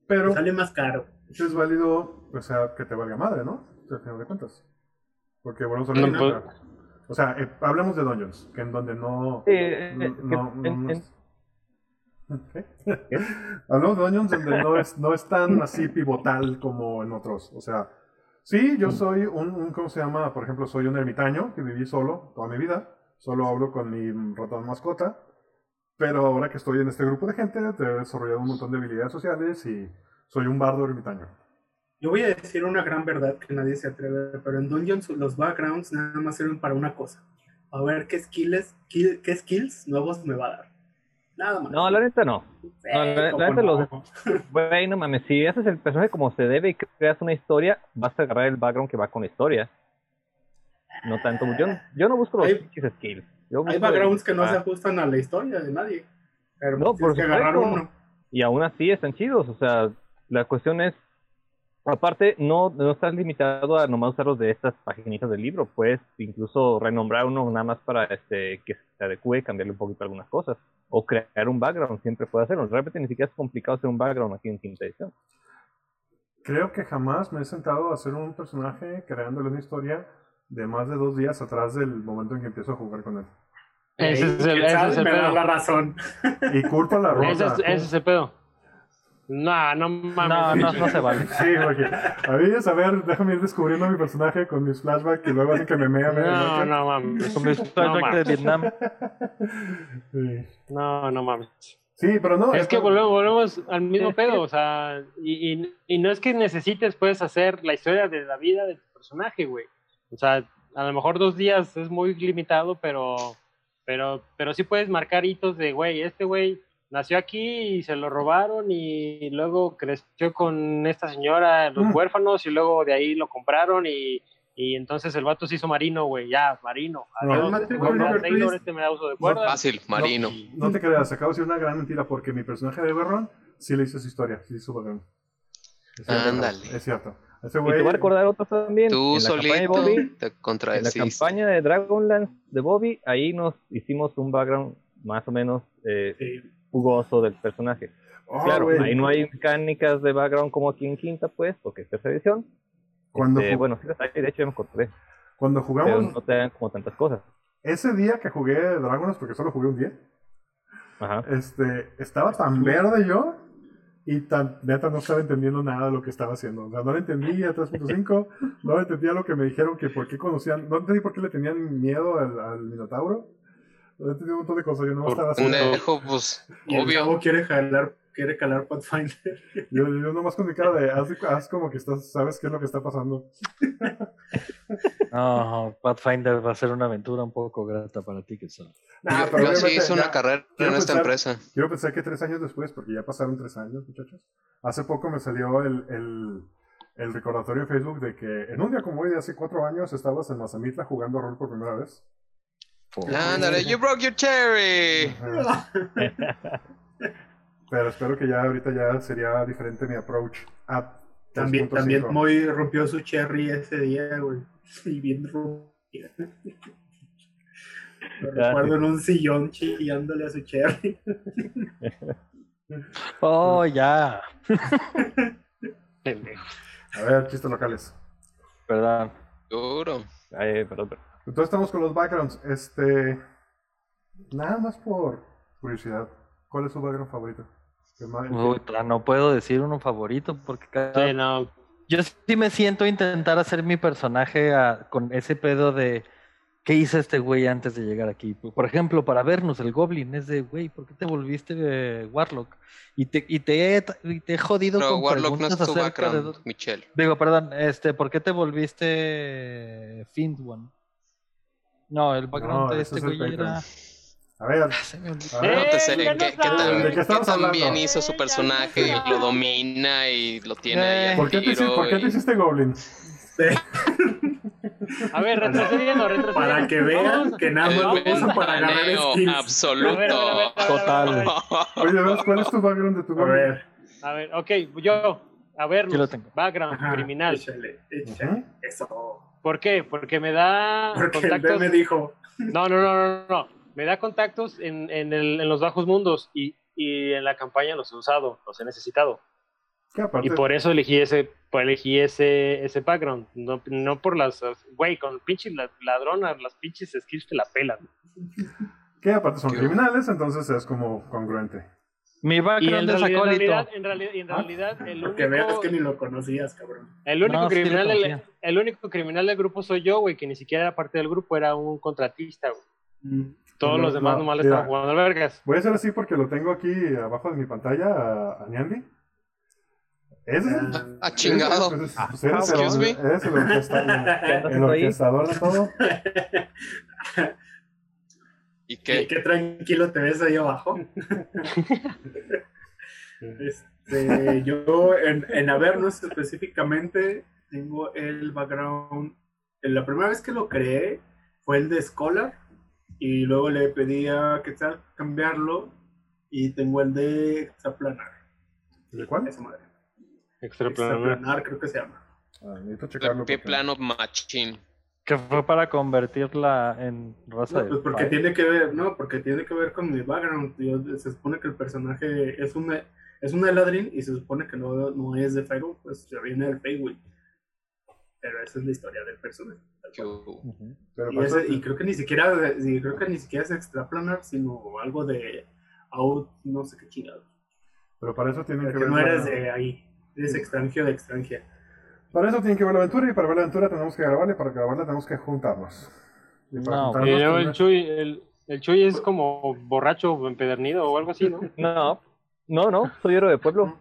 [SPEAKER 4] Pero
[SPEAKER 1] Sale más caro.
[SPEAKER 4] eso es válido, o sea, que te valga madre, ¿no? Al final de cuentas. Porque volvemos a
[SPEAKER 8] pues-
[SPEAKER 4] O sea, eh, hablemos de Dungeons, que en donde no.
[SPEAKER 7] Eh,
[SPEAKER 4] no,
[SPEAKER 7] eh,
[SPEAKER 4] no-
[SPEAKER 7] que-
[SPEAKER 4] no-. <laughs> Hablamos de Dungeons donde no es, no es tan así pivotal como en otros. O sea, sí, yo soy un, ¿cómo se llama? Por ejemplo, soy un ermitaño que viví solo toda mi vida. Solo hablo con mi ratón mascota. Pero ahora que estoy en este grupo de gente, he desarrollado un montón de habilidades sociales y soy un bardo ermitaño.
[SPEAKER 1] Yo voy a decir una gran verdad que nadie se atreve, pero en Dungeons los backgrounds nada más sirven para una cosa. A ver qué skills, qué skills nuevos me va a dar. Nada más.
[SPEAKER 7] No, la neta no.
[SPEAKER 1] Eh,
[SPEAKER 7] no, la- la
[SPEAKER 1] ¿cómo
[SPEAKER 7] neta los-? Güey, no mames, si haces el personaje como se debe y creas una historia, vas a agarrar el background que va con la historia. No tanto. Yo, yo no busco los
[SPEAKER 1] Hay-
[SPEAKER 7] skills. Yo
[SPEAKER 1] Hay backgrounds
[SPEAKER 7] el-
[SPEAKER 1] que no
[SPEAKER 7] ah,
[SPEAKER 1] se ajustan a la historia de nadie. Pero
[SPEAKER 7] No, por
[SPEAKER 1] que agarrar uno.
[SPEAKER 7] Y aún así están chidos. O sea, la cuestión es Aparte, no, no estás limitado a nomás usar los de estas paginitas del libro, puedes incluso renombrar uno nada más para este que se adecue, cambiarle un poquito algunas cosas, o crear un background, siempre puede hacerlo. Realmente ni siquiera es complicado hacer un background aquí en quinta edición.
[SPEAKER 4] Creo que jamás me he sentado a hacer un personaje creándole una historia de más de dos días atrás del momento en que empiezo a jugar con él.
[SPEAKER 8] Ese es el,
[SPEAKER 1] ¿Quién
[SPEAKER 8] ese es el
[SPEAKER 1] me da la razón.
[SPEAKER 4] Y culpa la rosa.
[SPEAKER 8] Ese es, ese es el pedo. No, no mames.
[SPEAKER 5] No, no, no se vale.
[SPEAKER 4] Sí, porque a mí es a ver, déjame ir descubriendo mi personaje con mis flashbacks y luego hacen que me mea media
[SPEAKER 8] No, no mames.
[SPEAKER 5] Con mis
[SPEAKER 8] No
[SPEAKER 5] flashbacks de
[SPEAKER 8] mames.
[SPEAKER 5] Vietnam.
[SPEAKER 4] Sí.
[SPEAKER 8] No, no mames.
[SPEAKER 4] Sí, pero no.
[SPEAKER 8] Es que volvemos, volvemos al mismo pedo, o sea, y, y, y no es que necesites, puedes hacer la historia de la vida de tu personaje, güey. O sea, a lo mejor dos días es muy limitado, pero, pero, pero sí puedes marcar hitos de, güey, este güey nació aquí y se lo robaron y luego creció con esta señora, los
[SPEAKER 4] Mm.
[SPEAKER 8] huérfanos, y luego de ahí lo compraron y, y entonces el vato se hizo marino, güey, ya, marino.
[SPEAKER 4] No,
[SPEAKER 8] Adiós,
[SPEAKER 1] Mate
[SPEAKER 8] este Taylor, este me da uso de cuerda.
[SPEAKER 9] Fácil, marino.
[SPEAKER 4] No te creas, acabo de decir una gran mentira porque mi personaje de Berron sí le hizo su historia, sí hizo background. Es cierto,
[SPEAKER 9] Ándale.
[SPEAKER 4] Es cierto. Ese
[SPEAKER 7] Y te voy a recordar otro también.
[SPEAKER 9] Tú
[SPEAKER 7] en la campaña de
[SPEAKER 9] solito
[SPEAKER 7] Bobby,
[SPEAKER 9] te
[SPEAKER 7] en la campaña de Dragonlance de Bobby, ahí nos hicimos un background más o menos eh,
[SPEAKER 1] Sí.
[SPEAKER 7] Jugoso del personaje.
[SPEAKER 4] Oh,
[SPEAKER 7] claro,
[SPEAKER 4] güey.
[SPEAKER 7] ahí no hay mecánicas de background como aquí en quinta, pues, porque es tercera edición.
[SPEAKER 4] Cuando,
[SPEAKER 7] Este, bueno, sí las hay, de hecho ya me encontré,
[SPEAKER 4] cuando
[SPEAKER 7] pero
[SPEAKER 4] jugamos,
[SPEAKER 7] no te dan como tantas cosas.
[SPEAKER 4] ese día que jugué Dragones, porque solo jugué un día,
[SPEAKER 7] Ajá.
[SPEAKER 4] este, estaba tan verde yo y tan neta no estaba entendiendo nada de lo que estaba haciendo. O sea, no le entendía 3.5, <laughs> no le entendía lo que me dijeron que por qué conocían, no entendí por qué le tenían miedo al, al Minotauro. No entendí un montón de cosas, yo no estaba
[SPEAKER 9] Un
[SPEAKER 4] haciendo.
[SPEAKER 9] dejo, pues,
[SPEAKER 1] Y
[SPEAKER 9] obvio.
[SPEAKER 1] chavo quiere jalar, quiere calar Pathfinder. <laughs>
[SPEAKER 4] Yo, yo nomás con mi cara de haz, haz como que estás, sabes qué es lo que está pasando. <laughs>
[SPEAKER 5] No, Pathfinder va a ser una aventura un poco grata para ti, que son.
[SPEAKER 4] Nah,
[SPEAKER 9] Yo, yo sí hice una
[SPEAKER 4] ya-
[SPEAKER 9] carrera en esta empresa.
[SPEAKER 4] Quiero pensar que tres años después, porque ya pasaron tres años, muchachos. Hace poco me salió el, el, el recordatorio en Facebook de que en un día como hoy de hace cuatro años estabas en Mazamitla jugando rol por primera vez.
[SPEAKER 9] Ándale, you broke your cherry.
[SPEAKER 4] Pero espero que ya ahorita ya sería diferente mi approach a
[SPEAKER 1] También,
[SPEAKER 4] 3.5.
[SPEAKER 1] también Moy rompió su cherry ese día, güey. <laughs> Y bien rompida. Lo recuerdo en un sillón chillándole a su cherry. <laughs>
[SPEAKER 5] Oh, ya. <laughs>
[SPEAKER 4] A ver, chistes locales.
[SPEAKER 5] Perdón.
[SPEAKER 9] Duro.
[SPEAKER 7] Ay, perdón, perdón.
[SPEAKER 4] Entonces estamos con los backgrounds. Este. Nada más por curiosidad. ¿Cuál es su background favorito? Más-
[SPEAKER 5] Puta, no puedo decir uno favorito porque cada...
[SPEAKER 8] Sí, no,
[SPEAKER 5] Yo sí me siento a intentar hacer mi personaje a- con ese pedo de ¿qué hizo este güey antes de llegar aquí? Por ejemplo, para vernos, el Goblin es de, güey, ¿por qué te volviste eh, Warlock? Y te, y te, he, y te he jodido
[SPEAKER 9] Pero
[SPEAKER 5] con
[SPEAKER 9] Warlock no es tu
[SPEAKER 5] acerca de...
[SPEAKER 9] background, Michelle.
[SPEAKER 5] Digo, perdón, este, ¿por qué te volviste Fiend One? No, el background
[SPEAKER 4] No,
[SPEAKER 5] de este
[SPEAKER 4] es
[SPEAKER 5] güey era...
[SPEAKER 4] A ver, a ver.
[SPEAKER 9] No te sé
[SPEAKER 8] ya
[SPEAKER 9] qué, qué tan.
[SPEAKER 4] ¿De qué
[SPEAKER 9] qué tan
[SPEAKER 4] hablando?
[SPEAKER 9] bien hizo su personaje y lo domina y lo tiene ahí
[SPEAKER 5] Eh,
[SPEAKER 4] ¿Por qué, te, hici-
[SPEAKER 9] tiro
[SPEAKER 4] por qué te
[SPEAKER 9] y-
[SPEAKER 4] hiciste Goblin?
[SPEAKER 8] A ver, retrocediendo, retrocediendo.
[SPEAKER 1] Para que vean que nada más lo usan para
[SPEAKER 9] planeo
[SPEAKER 1] skills.
[SPEAKER 9] absoluto.
[SPEAKER 8] A ver, a ver, a a a.
[SPEAKER 5] Total.
[SPEAKER 4] Oye, ¿ves cuál es tu background de tu
[SPEAKER 1] A
[SPEAKER 4] Goblin?
[SPEAKER 1] ver.
[SPEAKER 8] A ver, ok, yo, a ver, background
[SPEAKER 1] Ajá,
[SPEAKER 8] criminal.
[SPEAKER 1] Échale, échale.
[SPEAKER 4] Ujú.
[SPEAKER 1] Eso.
[SPEAKER 8] ¿Por qué? Porque me da
[SPEAKER 1] Porque
[SPEAKER 8] contactos.
[SPEAKER 1] Me dijo.
[SPEAKER 8] No, no, no, no, no. Me da contactos en, en, el- en los bajos mundos y, y en la campaña los he usado, los he necesitado. Y por eso elegí ese, elegí ese, ese background. No, no por las. Güey, con pinches la- ladronas, las pinches skills te la pelan.
[SPEAKER 4] que aparte son
[SPEAKER 9] Qué-
[SPEAKER 4] criminales, entonces es como congruente.
[SPEAKER 5] Mi
[SPEAKER 8] Y en
[SPEAKER 5] background es
[SPEAKER 8] realidad, en
[SPEAKER 5] acólito.
[SPEAKER 8] realidad, en realidad, en realidad el
[SPEAKER 1] Que veas
[SPEAKER 8] único,
[SPEAKER 1] que ni lo conocías, cabrón.
[SPEAKER 8] el único
[SPEAKER 5] No, sí
[SPEAKER 8] criminal del,
[SPEAKER 5] conocía.
[SPEAKER 8] el único criminal del grupo soy yo, güey, que ni siquiera era parte del grupo, era un contratista, güey.
[SPEAKER 1] Mm.
[SPEAKER 8] Todos
[SPEAKER 4] No,
[SPEAKER 8] los demás
[SPEAKER 4] no,
[SPEAKER 8] nomás le estaban jugando al vergas.
[SPEAKER 4] Voy a hacer así porque lo tengo aquí abajo de mi pantalla a, a Niandi. Ese es el,
[SPEAKER 9] Ah, chingado.
[SPEAKER 4] Pues pues eres el-
[SPEAKER 9] Excuse me.
[SPEAKER 4] eres <laughs> el orquestador,
[SPEAKER 7] ¿Qué andas
[SPEAKER 4] el orquestador de todo. <laughs>
[SPEAKER 9] ¿Y
[SPEAKER 1] Qué, tranquilo te ves ahí abajo. <laughs> Este, yo en, en Avernus específicamente tengo el background. La primera vez que lo creé fue el de Scholar y luego le pedí a Quetzal cambiarlo y tengo el de Exaplanar.
[SPEAKER 4] ¿De cuál?
[SPEAKER 1] Esa madre.
[SPEAKER 8] Extraplanar.
[SPEAKER 1] Extraplanar, creo que se llama.
[SPEAKER 4] Ah, necesito checarlo. Porque-
[SPEAKER 9] Machine.
[SPEAKER 5] Que fue para convertirla en raza
[SPEAKER 1] No,
[SPEAKER 5] de
[SPEAKER 1] pues porque tiene que ver, no, porque tiene que ver con mi background. Yo- se supone que el personaje es una es una Eladrin y se supone que no, no es de Feywild, pues se viene del Feywild. Pero esa es la historia del personaje.
[SPEAKER 9] Que.
[SPEAKER 4] Pero
[SPEAKER 1] Y, ese- y creo que ni siquiera y creo que ni siquiera es extraplanar, sino algo de out, no sé qué chingado.
[SPEAKER 4] pero para eso tienen que
[SPEAKER 1] Porque
[SPEAKER 4] ver.
[SPEAKER 1] no
[SPEAKER 4] la-
[SPEAKER 1] eres de ahí, eres extranjero de extranjera.
[SPEAKER 4] Para eso tienen que ver la aventura y para ver la aventura tenemos que grabarla y para grabarla tenemos que juntarnos. Y para
[SPEAKER 5] No,
[SPEAKER 4] juntarnos, pues,
[SPEAKER 8] el Chuy, el, el Chuy es como borracho empedernido o algo así, ¿no?
[SPEAKER 7] No, no, no, soy héroe de pueblo.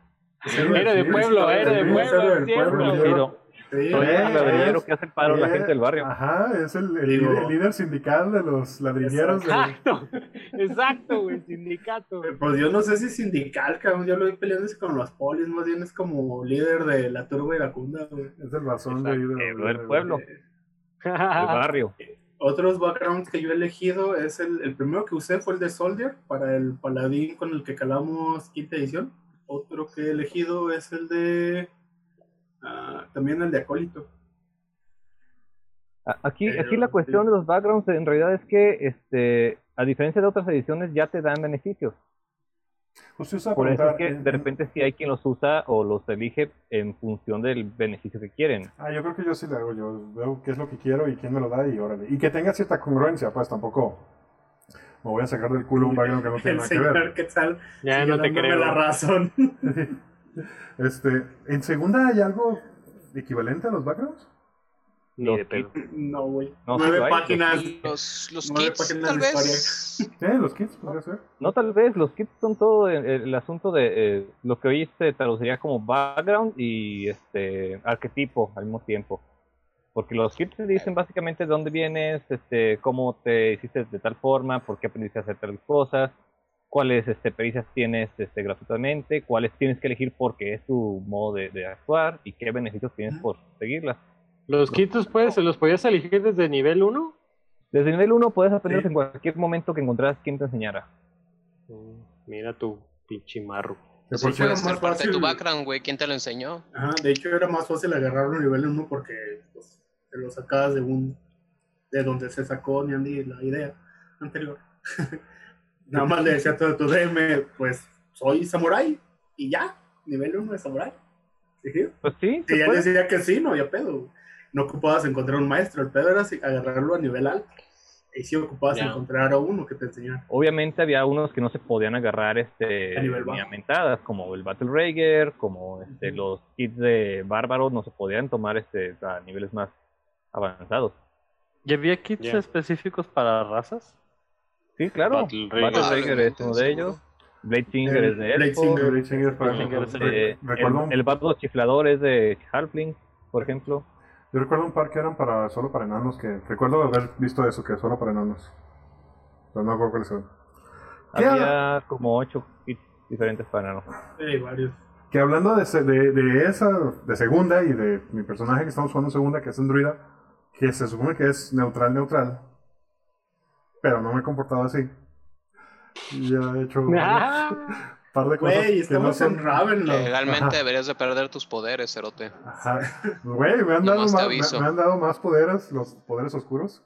[SPEAKER 8] Era de pueblo, era de pueblo,
[SPEAKER 1] Sí,
[SPEAKER 7] soy
[SPEAKER 4] Eh,
[SPEAKER 7] el ladrillero
[SPEAKER 4] es-
[SPEAKER 7] que hace el paro la
[SPEAKER 4] eh,
[SPEAKER 7] gente del barrio.
[SPEAKER 4] Ajá, es el, el
[SPEAKER 1] Digo-
[SPEAKER 4] líder, el líder sindical de los ladrilleros. de-
[SPEAKER 8] Exacto, <laughs> exacto, güey, sindicato.
[SPEAKER 1] Pues yo no sé si sindical, cabrón, yo lo vi peleándose con los polis, más bien es como líder de la turba iracunda, güey.
[SPEAKER 4] es el razón de de-
[SPEAKER 7] del
[SPEAKER 4] de- <laughs>
[SPEAKER 7] pueblo, del barrio.
[SPEAKER 1] Otros backgrounds que yo he elegido es el, el primero que usé fue el de Soldier para el paladín con el que calamos quinta edición. Otro que he elegido es el de ah, también el de acólito.
[SPEAKER 7] Aquí,
[SPEAKER 1] Pero,
[SPEAKER 7] aquí la cuestión
[SPEAKER 1] sí.
[SPEAKER 7] de los backgrounds en realidad es que, este, a diferencia de otras ediciones, ya te dan beneficios.
[SPEAKER 4] Justo iba a
[SPEAKER 7] Por eso es que
[SPEAKER 4] en-
[SPEAKER 7] de
[SPEAKER 4] en-
[SPEAKER 7] repente sí hay quien los usa o los elige en función del beneficio que quieren.
[SPEAKER 4] Ah, yo creo que yo sí le hago. Yo veo qué es lo que quiero y quién me lo da y órale. Y que tenga cierta congruencia, pues tampoco me voy a sacar del culo un background que no tiene nada que
[SPEAKER 1] señor
[SPEAKER 4] ver.
[SPEAKER 1] Quetzal
[SPEAKER 8] Ya no te creo.
[SPEAKER 1] la razón. <laughs>
[SPEAKER 4] Este, ¿En segunda hay algo equivalente a los backgrounds?
[SPEAKER 7] Ni
[SPEAKER 8] Los
[SPEAKER 7] de pedo.
[SPEAKER 1] No, güey.
[SPEAKER 7] No,
[SPEAKER 1] Nueve páginas.
[SPEAKER 9] Los, los
[SPEAKER 1] Nueve
[SPEAKER 9] kits,
[SPEAKER 1] páginas
[SPEAKER 9] tal vez.
[SPEAKER 4] ¿Eh? ¿Los kits? Podría ser.
[SPEAKER 7] No, tal vez los kits son todo el, el asunto de eh, lo que hoy se traduciría como background y este arquetipo al mismo tiempo. Porque los kits te dicen básicamente de dónde vienes, este, cómo te hiciste de tal forma, por qué aprendiste a hacer tales cosas, cuáles este, pericias tienes este, gratuitamente, cuáles tienes que elegir porque es tu modo de, de actuar y qué beneficios tienes por seguirlas.
[SPEAKER 8] Los kits, pues, ¿se los podías elegir desde nivel 1?
[SPEAKER 7] Desde nivel 1 puedes aprender
[SPEAKER 1] Sí.
[SPEAKER 7] en cualquier momento que encontraras quien te enseñara.
[SPEAKER 8] Mira tu pinche marro.
[SPEAKER 9] Eso
[SPEAKER 4] por
[SPEAKER 9] puede
[SPEAKER 1] era más
[SPEAKER 9] parte de tu
[SPEAKER 1] fácil.
[SPEAKER 9] background, güey. ¿Quién te lo enseñó?
[SPEAKER 1] Ajá, de hecho era más fácil agarrarlo a nivel 1 porque pues, te lo sacabas de un de donde se sacó Niandi la idea anterior. <laughs> Nada más le decía a todo tu DM, pues soy samurái y ya, nivel 1 de samurái. ¿Sí?
[SPEAKER 7] Pues sí,
[SPEAKER 1] Y ya
[SPEAKER 7] puede.
[SPEAKER 1] decía que sí, no había pedo. No ocupabas encontrar un maestro, el pedo era agarrarlo a nivel alto. Y sí ocupabas
[SPEAKER 8] Ya.
[SPEAKER 1] encontrar a uno que te enseñara.
[SPEAKER 7] Obviamente había unos que no se podían agarrar este
[SPEAKER 1] A nivel
[SPEAKER 7] ni
[SPEAKER 1] bajo.
[SPEAKER 7] a mentadas, como el Battle Rager, como este, los kits de bárbaros no se podían tomar este a niveles más avanzados.
[SPEAKER 5] ¿Y había kits específicos para razas?
[SPEAKER 7] Sí, claro.
[SPEAKER 8] Battle
[SPEAKER 7] Battle
[SPEAKER 8] Rager.
[SPEAKER 7] Rager, es uno de ellos. Blade Singer es de
[SPEAKER 1] Blade. Singer.
[SPEAKER 4] Blade Singer, por
[SPEAKER 5] Blade
[SPEAKER 4] ejemplo,
[SPEAKER 5] Singer,
[SPEAKER 4] recuerdo,
[SPEAKER 7] el, el Bardo Chiflador es de Halfling, por ejemplo.
[SPEAKER 4] yo recuerdo un par que eran para solo para enanos, que recuerdo haber visto eso, que solo para enanos. Pero no me acuerdo cuáles eran. ¿Qué
[SPEAKER 7] Había como ocho diferentes para enanos.
[SPEAKER 1] Hay varios.
[SPEAKER 4] Que hablando de, de, de esa, de segunda y de mi personaje que estamos jugando en segunda, que es un druida, que se supone que es neutral, neutral, pero no me he comportado así. Ya he hecho <laughs> un par de cosas
[SPEAKER 1] Güey,
[SPEAKER 4] que no
[SPEAKER 1] estamos
[SPEAKER 4] son...
[SPEAKER 1] en Ravenloft.
[SPEAKER 9] Legalmente
[SPEAKER 4] Ajá.
[SPEAKER 9] deberías de perder tus poderes, Cerote.
[SPEAKER 4] Ajá. Güey, me han, dado más, me, me han dado más poderes, los poderes oscuros.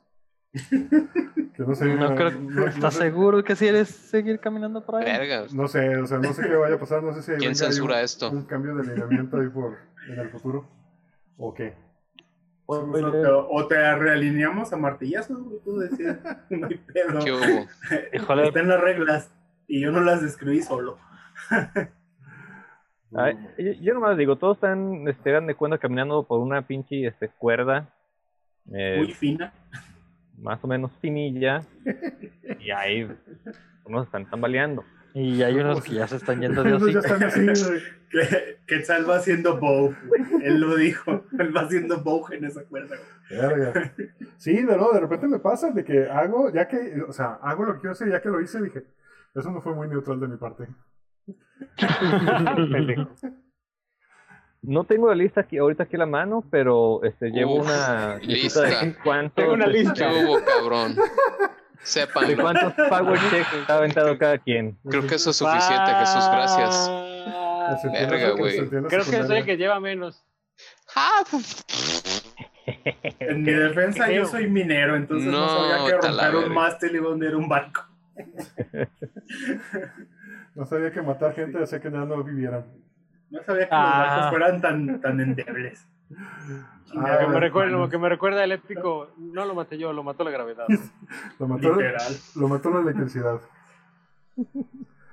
[SPEAKER 4] que no sé,
[SPEAKER 5] No creo,
[SPEAKER 4] no-
[SPEAKER 5] ¿Estás seguro que si quieres seguir caminando por ahí?
[SPEAKER 9] Vergas.
[SPEAKER 4] no sé, o sea, no sé qué vaya a pasar, no sé si
[SPEAKER 9] ¿Quién censura
[SPEAKER 4] un,
[SPEAKER 9] esto?
[SPEAKER 4] un cambio de alineamiento ahí por en el futuro. ¿O qué?
[SPEAKER 1] O te, o te realineamos a martillazos, güey, tú decías. <laughs> No hay pedo.
[SPEAKER 9] ¿Qué hubo? <laughs>
[SPEAKER 5] Híjole,
[SPEAKER 1] Están las reglas y yo no las describí solo. <laughs>
[SPEAKER 7] Ay, yo, yo nomás digo, todos están, este, hagan de cuenta caminando por una pinche este, cuerda. eh,
[SPEAKER 1] Muy fina.
[SPEAKER 7] más o menos finilla y ahí unos están tambaleando.
[SPEAKER 5] Y hay unos que ya se están yendo de hocico. <laughs>
[SPEAKER 1] Que, Quetzal va haciendo bow. Él lo dijo. Él va haciendo bow en esa cuerda. güey.
[SPEAKER 4] Verga. Sí, de, no, de repente me pasa de que hago, ya que, o sea, hago lo que quiero hacer, ya que lo hice, dije, eso no fue muy neutral de mi parte. <laughs>
[SPEAKER 7] No tengo la lista aquí ahorita aquí a la mano, pero este llevo
[SPEAKER 9] Uf,
[SPEAKER 7] una
[SPEAKER 9] lista.
[SPEAKER 7] de cuántos
[SPEAKER 8] Tengo una
[SPEAKER 7] este,
[SPEAKER 8] lista.
[SPEAKER 9] ¿Qué hubo, cabrón?
[SPEAKER 7] De
[SPEAKER 9] Sépanlo.
[SPEAKER 7] cuántos power checks ha aventado cada quien.
[SPEAKER 9] Creo que eso es suficiente, Jesús. Gracias. Verga, güey.
[SPEAKER 8] creo que es el que lleva menos.
[SPEAKER 9] Ah, <laughs>
[SPEAKER 1] En mi defensa, yo soy minero, entonces no,
[SPEAKER 9] No,
[SPEAKER 1] sabía que romper un mástil iba a hundir un barco. <laughs>
[SPEAKER 4] No sabía que matar gente hacía que ya no vivieran.
[SPEAKER 1] No sabía que
[SPEAKER 5] Ah.
[SPEAKER 1] los barcos fueran tan, tan endebles.
[SPEAKER 4] Ah,
[SPEAKER 8] Lo que, me
[SPEAKER 1] Chingada,
[SPEAKER 8] recuerda, que me recuerda el épico, no lo maté yo, lo mató la gravedad. <laughs>
[SPEAKER 4] Lo mató,
[SPEAKER 1] Literal.
[SPEAKER 4] lo mató la electricidad.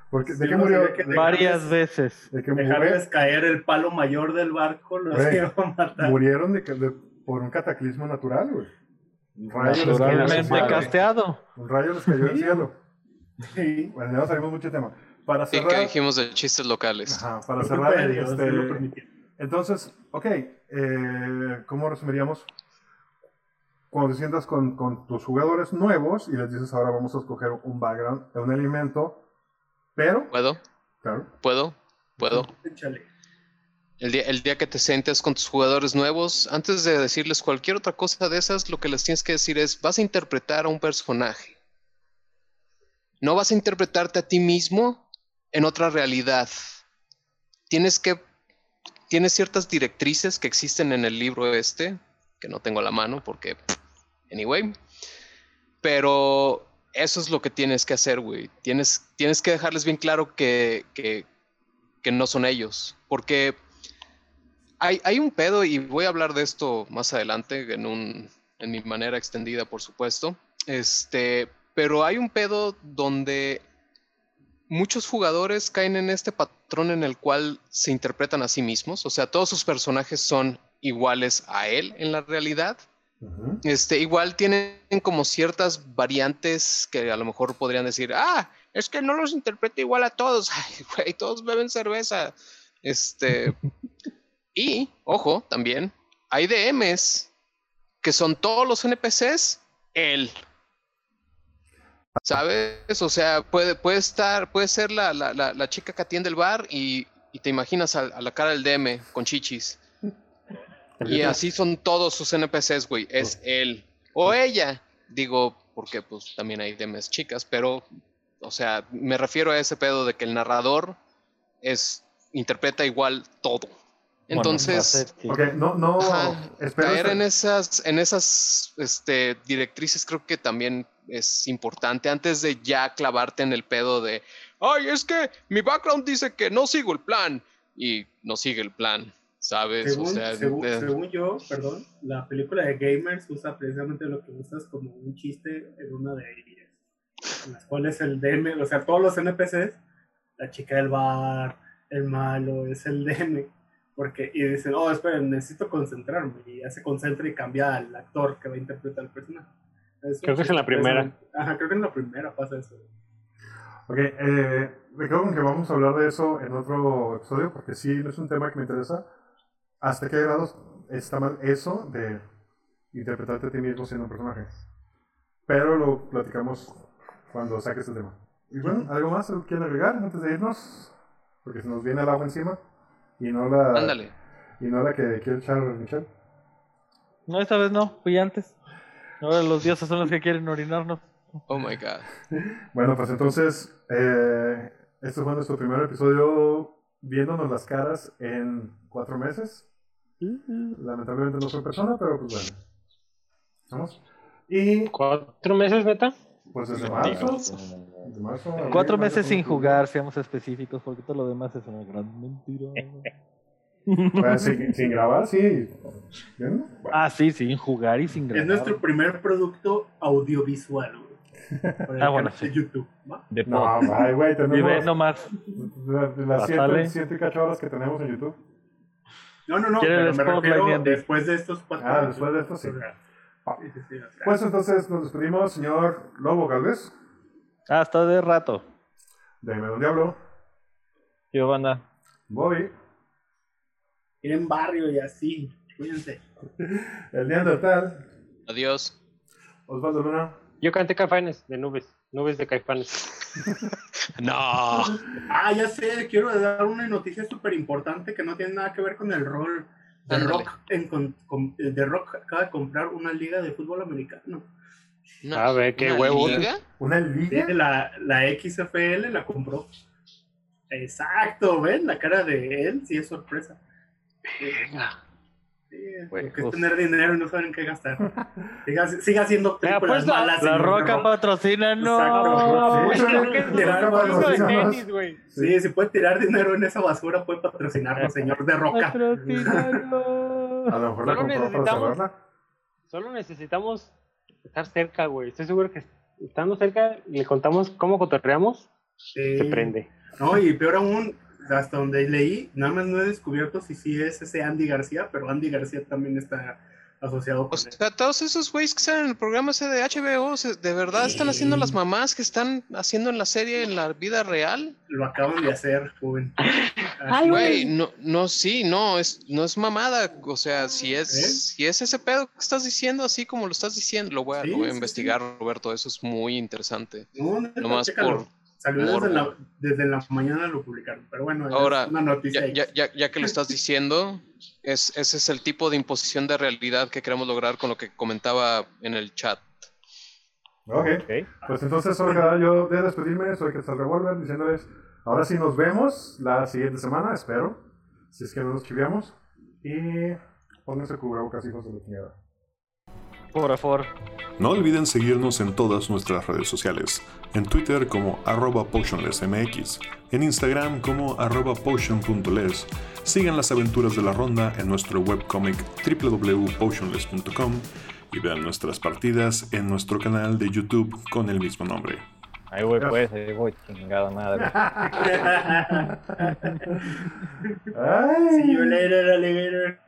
[SPEAKER 4] Porque, ¿De
[SPEAKER 1] Sí,
[SPEAKER 4] qué murió?
[SPEAKER 1] que
[SPEAKER 5] Varias veces.
[SPEAKER 4] De que murió-
[SPEAKER 1] Dejarles caer el palo mayor del barco los
[SPEAKER 4] Güey,
[SPEAKER 1] iba a <laughs> matar.
[SPEAKER 4] murieron de, que- de- por un cataclismo natural, güey. Un rayo les cayó cielo.
[SPEAKER 5] casteado.
[SPEAKER 4] Un rayo les cayó del cielo.
[SPEAKER 1] Sí.
[SPEAKER 4] Bueno, ya no salimos mucho de tema. Para
[SPEAKER 9] ¿Y qué
[SPEAKER 4] cerrar,
[SPEAKER 9] dijimos de chistes locales?
[SPEAKER 4] ajá, para cerrar, este. Entonces, ok, eh, ¿cómo resumiríamos? Cuando te sientas con, con tus jugadores nuevos y les dices ahora vamos a escoger un background, un elemento, pero,
[SPEAKER 9] ¿Puedo?
[SPEAKER 4] claro,
[SPEAKER 9] ¿Puedo? ¿Puedo?
[SPEAKER 1] Échale.
[SPEAKER 9] El día, el día que te sientes con tus jugadores nuevos, antes de decirles cualquier otra cosa de esas, lo que les tienes que decir es, vas a interpretar a un personaje. No vas a interpretarte a ti mismo en otra realidad. Tienes que... Tienes ciertas directrices que existen en el libro este, que no tengo a la mano porque... Anyway. Pero eso es lo que tienes que hacer, güey. Tienes, tienes que dejarles bien claro que, que, que no son ellos. Porque hay, hay un pedo, y voy a hablar de esto más adelante, en, un, en mi manera extendida, por supuesto. Este, pero hay un pedo donde muchos jugadores caen en este patrón en el cual se interpretan a sí mismos. O sea, todos sus personajes son iguales a él en la realidad. Este, igual tienen como ciertas variantes que a lo mejor podrían decir, ah, es que no los interpreta igual a todos. <laughs> Ay, güey, todos beben cerveza. Este, <laughs> y, ojo, también, hay DMs que son todos los NPCs, él. ¿Sabes? O sea, puede, puede estar, puede ser la, la, la, la chica que atiende el bar y, y te imaginas a, a la cara del DM con chichis. Y así son todos sus NPCs, güey. Es él o ella. Digo, porque pues también hay DMs chicas, pero, o sea, me refiero a ese pedo de que el narrador es interpreta igual todo. Entonces,
[SPEAKER 4] Ok, no, no,
[SPEAKER 9] Ajá,
[SPEAKER 4] espera,
[SPEAKER 9] caer en esas, en esas este, directrices creo que también es importante antes de ya clavarte en el pedo de, ay, es que mi background dice que no sigo el plan y no sigue el plan, ¿sabes?
[SPEAKER 1] Según,
[SPEAKER 9] o sea,
[SPEAKER 1] según- yo, perdón, la película de Gamers usa precisamente lo que usas como un chiste en una de ellas. En las cuales el DM, o sea, todos los NPCs, la chica del bar, el malo, es el DM. Porque, y dicen, oh, esperen, necesito concentrarme. Y ya se concentra y cambia al actor que va a interpretar el personaje. Un
[SPEAKER 8] Creo que es en la primera.
[SPEAKER 1] precisamente. Ajá, creo que en la primera pasa eso.
[SPEAKER 4] Ok, eh, me quedo con que vamos a hablar de eso en otro episodio, porque sí, es un tema que me interesa. ¿Hasta qué grados está mal eso de interpretarte a ti mismo siendo un personaje? Pero lo platicamos cuando saques el tema. Y bueno, ¿algo más que quieren agregar antes de irnos? Porque se nos viene el agua encima. Y no la,
[SPEAKER 9] Ándale.
[SPEAKER 4] y no la que quiere echar Michelle.
[SPEAKER 5] No, esta vez no, fui antes. Ahora los dioses son los que quieren orinarnos.
[SPEAKER 9] Oh my god.
[SPEAKER 4] Bueno, pues entonces, eh, este fue nuestro primer episodio viéndonos las caras en cuatro meses. Lamentablemente no soy persona, pero pues bueno. ¿Estamos? Y
[SPEAKER 8] ¿Cuatro meses, neta?
[SPEAKER 4] pues desde marzo. desde marzo, abril,
[SPEAKER 5] Cuatro meses sin
[SPEAKER 4] junio,
[SPEAKER 5] jugar, seamos específicos, porque todo lo demás es una gran mentira. <laughs> <laughs>
[SPEAKER 4] Bueno, sin, sin grabar, sí.
[SPEAKER 5] Ah, sí, sin jugar y sin
[SPEAKER 1] Es
[SPEAKER 5] grabar.
[SPEAKER 1] nuestro primer producto audiovisual, güey. <laughs>
[SPEAKER 5] Ah, bueno,
[SPEAKER 1] canal de
[SPEAKER 5] sí.
[SPEAKER 1] YouTube. ¿va?
[SPEAKER 7] De
[SPEAKER 4] no, ay, güey, tenemos <laughs>
[SPEAKER 5] nomás.
[SPEAKER 4] las
[SPEAKER 5] Pásale.
[SPEAKER 4] siete, siete y cacho horas que tenemos en YouTube.
[SPEAKER 1] No, no, no,
[SPEAKER 5] ¿Quiere
[SPEAKER 1] pero me refiero después de estos cuatro
[SPEAKER 4] Ah, después de esto, sí. Ah.
[SPEAKER 1] sí, sí, sí,
[SPEAKER 4] Pues entonces nos despedimos, señor Lobo Galvez,
[SPEAKER 5] Hasta de rato.
[SPEAKER 4] de Don Diablo,
[SPEAKER 7] Yo, banda.
[SPEAKER 4] Bobby,
[SPEAKER 1] en barrio y así. Cuídense.
[SPEAKER 4] el Neandertal,
[SPEAKER 9] Adiós.
[SPEAKER 4] Osvaldo Luna.
[SPEAKER 8] Yo canté caifanes de nubes, nubes de caifanes. <laughs>
[SPEAKER 9] No.
[SPEAKER 1] Ah, ya sé, quiero dar una noticia súper importante que no tiene nada que ver con el rol. The
[SPEAKER 9] Ándale.
[SPEAKER 1] Rock, en, con, con- The Rock acaba de comprar una liga de fútbol americano.
[SPEAKER 9] No.
[SPEAKER 8] A ver, qué
[SPEAKER 9] ¿Una
[SPEAKER 8] huevo.
[SPEAKER 9] liga?
[SPEAKER 4] ¿Una
[SPEAKER 1] Sí,
[SPEAKER 4] liga?
[SPEAKER 1] La, la XFL la compró. Exacto, ¿ven? La cara de él sí es sorpresa.
[SPEAKER 8] Venga.
[SPEAKER 7] Bueno,
[SPEAKER 1] es
[SPEAKER 7] pues-
[SPEAKER 1] tener dinero y no saben qué gastar. Siga, siga haciendo películas
[SPEAKER 2] apuesto a
[SPEAKER 1] malas.
[SPEAKER 5] La Roca patrocina, no.
[SPEAKER 1] Exacto.
[SPEAKER 2] Pues,
[SPEAKER 4] Sí,
[SPEAKER 1] Tirar
[SPEAKER 2] juego de
[SPEAKER 4] patrocínanos.
[SPEAKER 2] tenis, güey.
[SPEAKER 1] Sí, si puede tirar dinero en esa basura, puede patrocinarlo, señor de Roca.
[SPEAKER 4] A lo mejor la
[SPEAKER 8] Solo necesitamos-. Solo necesitamos estar cerca, güey. Estoy seguro que estando cerca, le contamos cómo cotorreamos,
[SPEAKER 1] Sí.
[SPEAKER 8] se prende.
[SPEAKER 1] No, y peor aún, hasta donde leí, nada más no he descubierto si sí es ese Andy García, pero Andy García también está asociado
[SPEAKER 9] O
[SPEAKER 1] con él.
[SPEAKER 9] sea, todos esos güeyes que salen en el programa ese de HBO, ¿de verdad están haciendo las mamás que están haciendo en la serie en la vida real?
[SPEAKER 1] Lo acaban de hacer, joven.
[SPEAKER 8] Ay,
[SPEAKER 9] Güey, no, no, sí, no, es, no es mamada. O sea, si es,
[SPEAKER 1] ¿Eh?
[SPEAKER 9] si es ese pedo que estás diciendo, así como lo estás diciendo, lo voy a,
[SPEAKER 1] Sí,
[SPEAKER 9] lo voy a
[SPEAKER 1] sí,
[SPEAKER 9] investigar, Roberto. Eso es muy interesante.
[SPEAKER 1] No, neta,
[SPEAKER 9] Nomás
[SPEAKER 1] chécalo.
[SPEAKER 9] por.
[SPEAKER 1] Salió desde la, desde la mañana lo publicaron, pero bueno, es una noticia.
[SPEAKER 9] Ya, ya, ya, ya que lo estás diciendo, es, ese es el tipo de imposición de realidad que queremos lograr con lo que comentaba en el chat.
[SPEAKER 4] Ok.
[SPEAKER 7] Ok.
[SPEAKER 4] Pues entonces queda yo de despedirme, soy Quetzal Revolver, diciéndoles, ahora sí nos vemos la siguiente semana, espero, si es que no nos chiviamos, y pónganse cubrebocas, hijos de la.
[SPEAKER 5] Por favor.
[SPEAKER 10] No olviden seguirnos en todas nuestras redes sociales, en Twitter como arroba potionlessmx, en Instagram como arroba potion.les, sigan las aventuras de la ronda en nuestro webcomic www.potionless.com y vean nuestras partidas en nuestro canal de YouTube con el mismo nombre.
[SPEAKER 7] Ahí voy, pues, ahí voy, chingada madre.
[SPEAKER 4] Ay. <laughs>
[SPEAKER 1] See you later, alligator.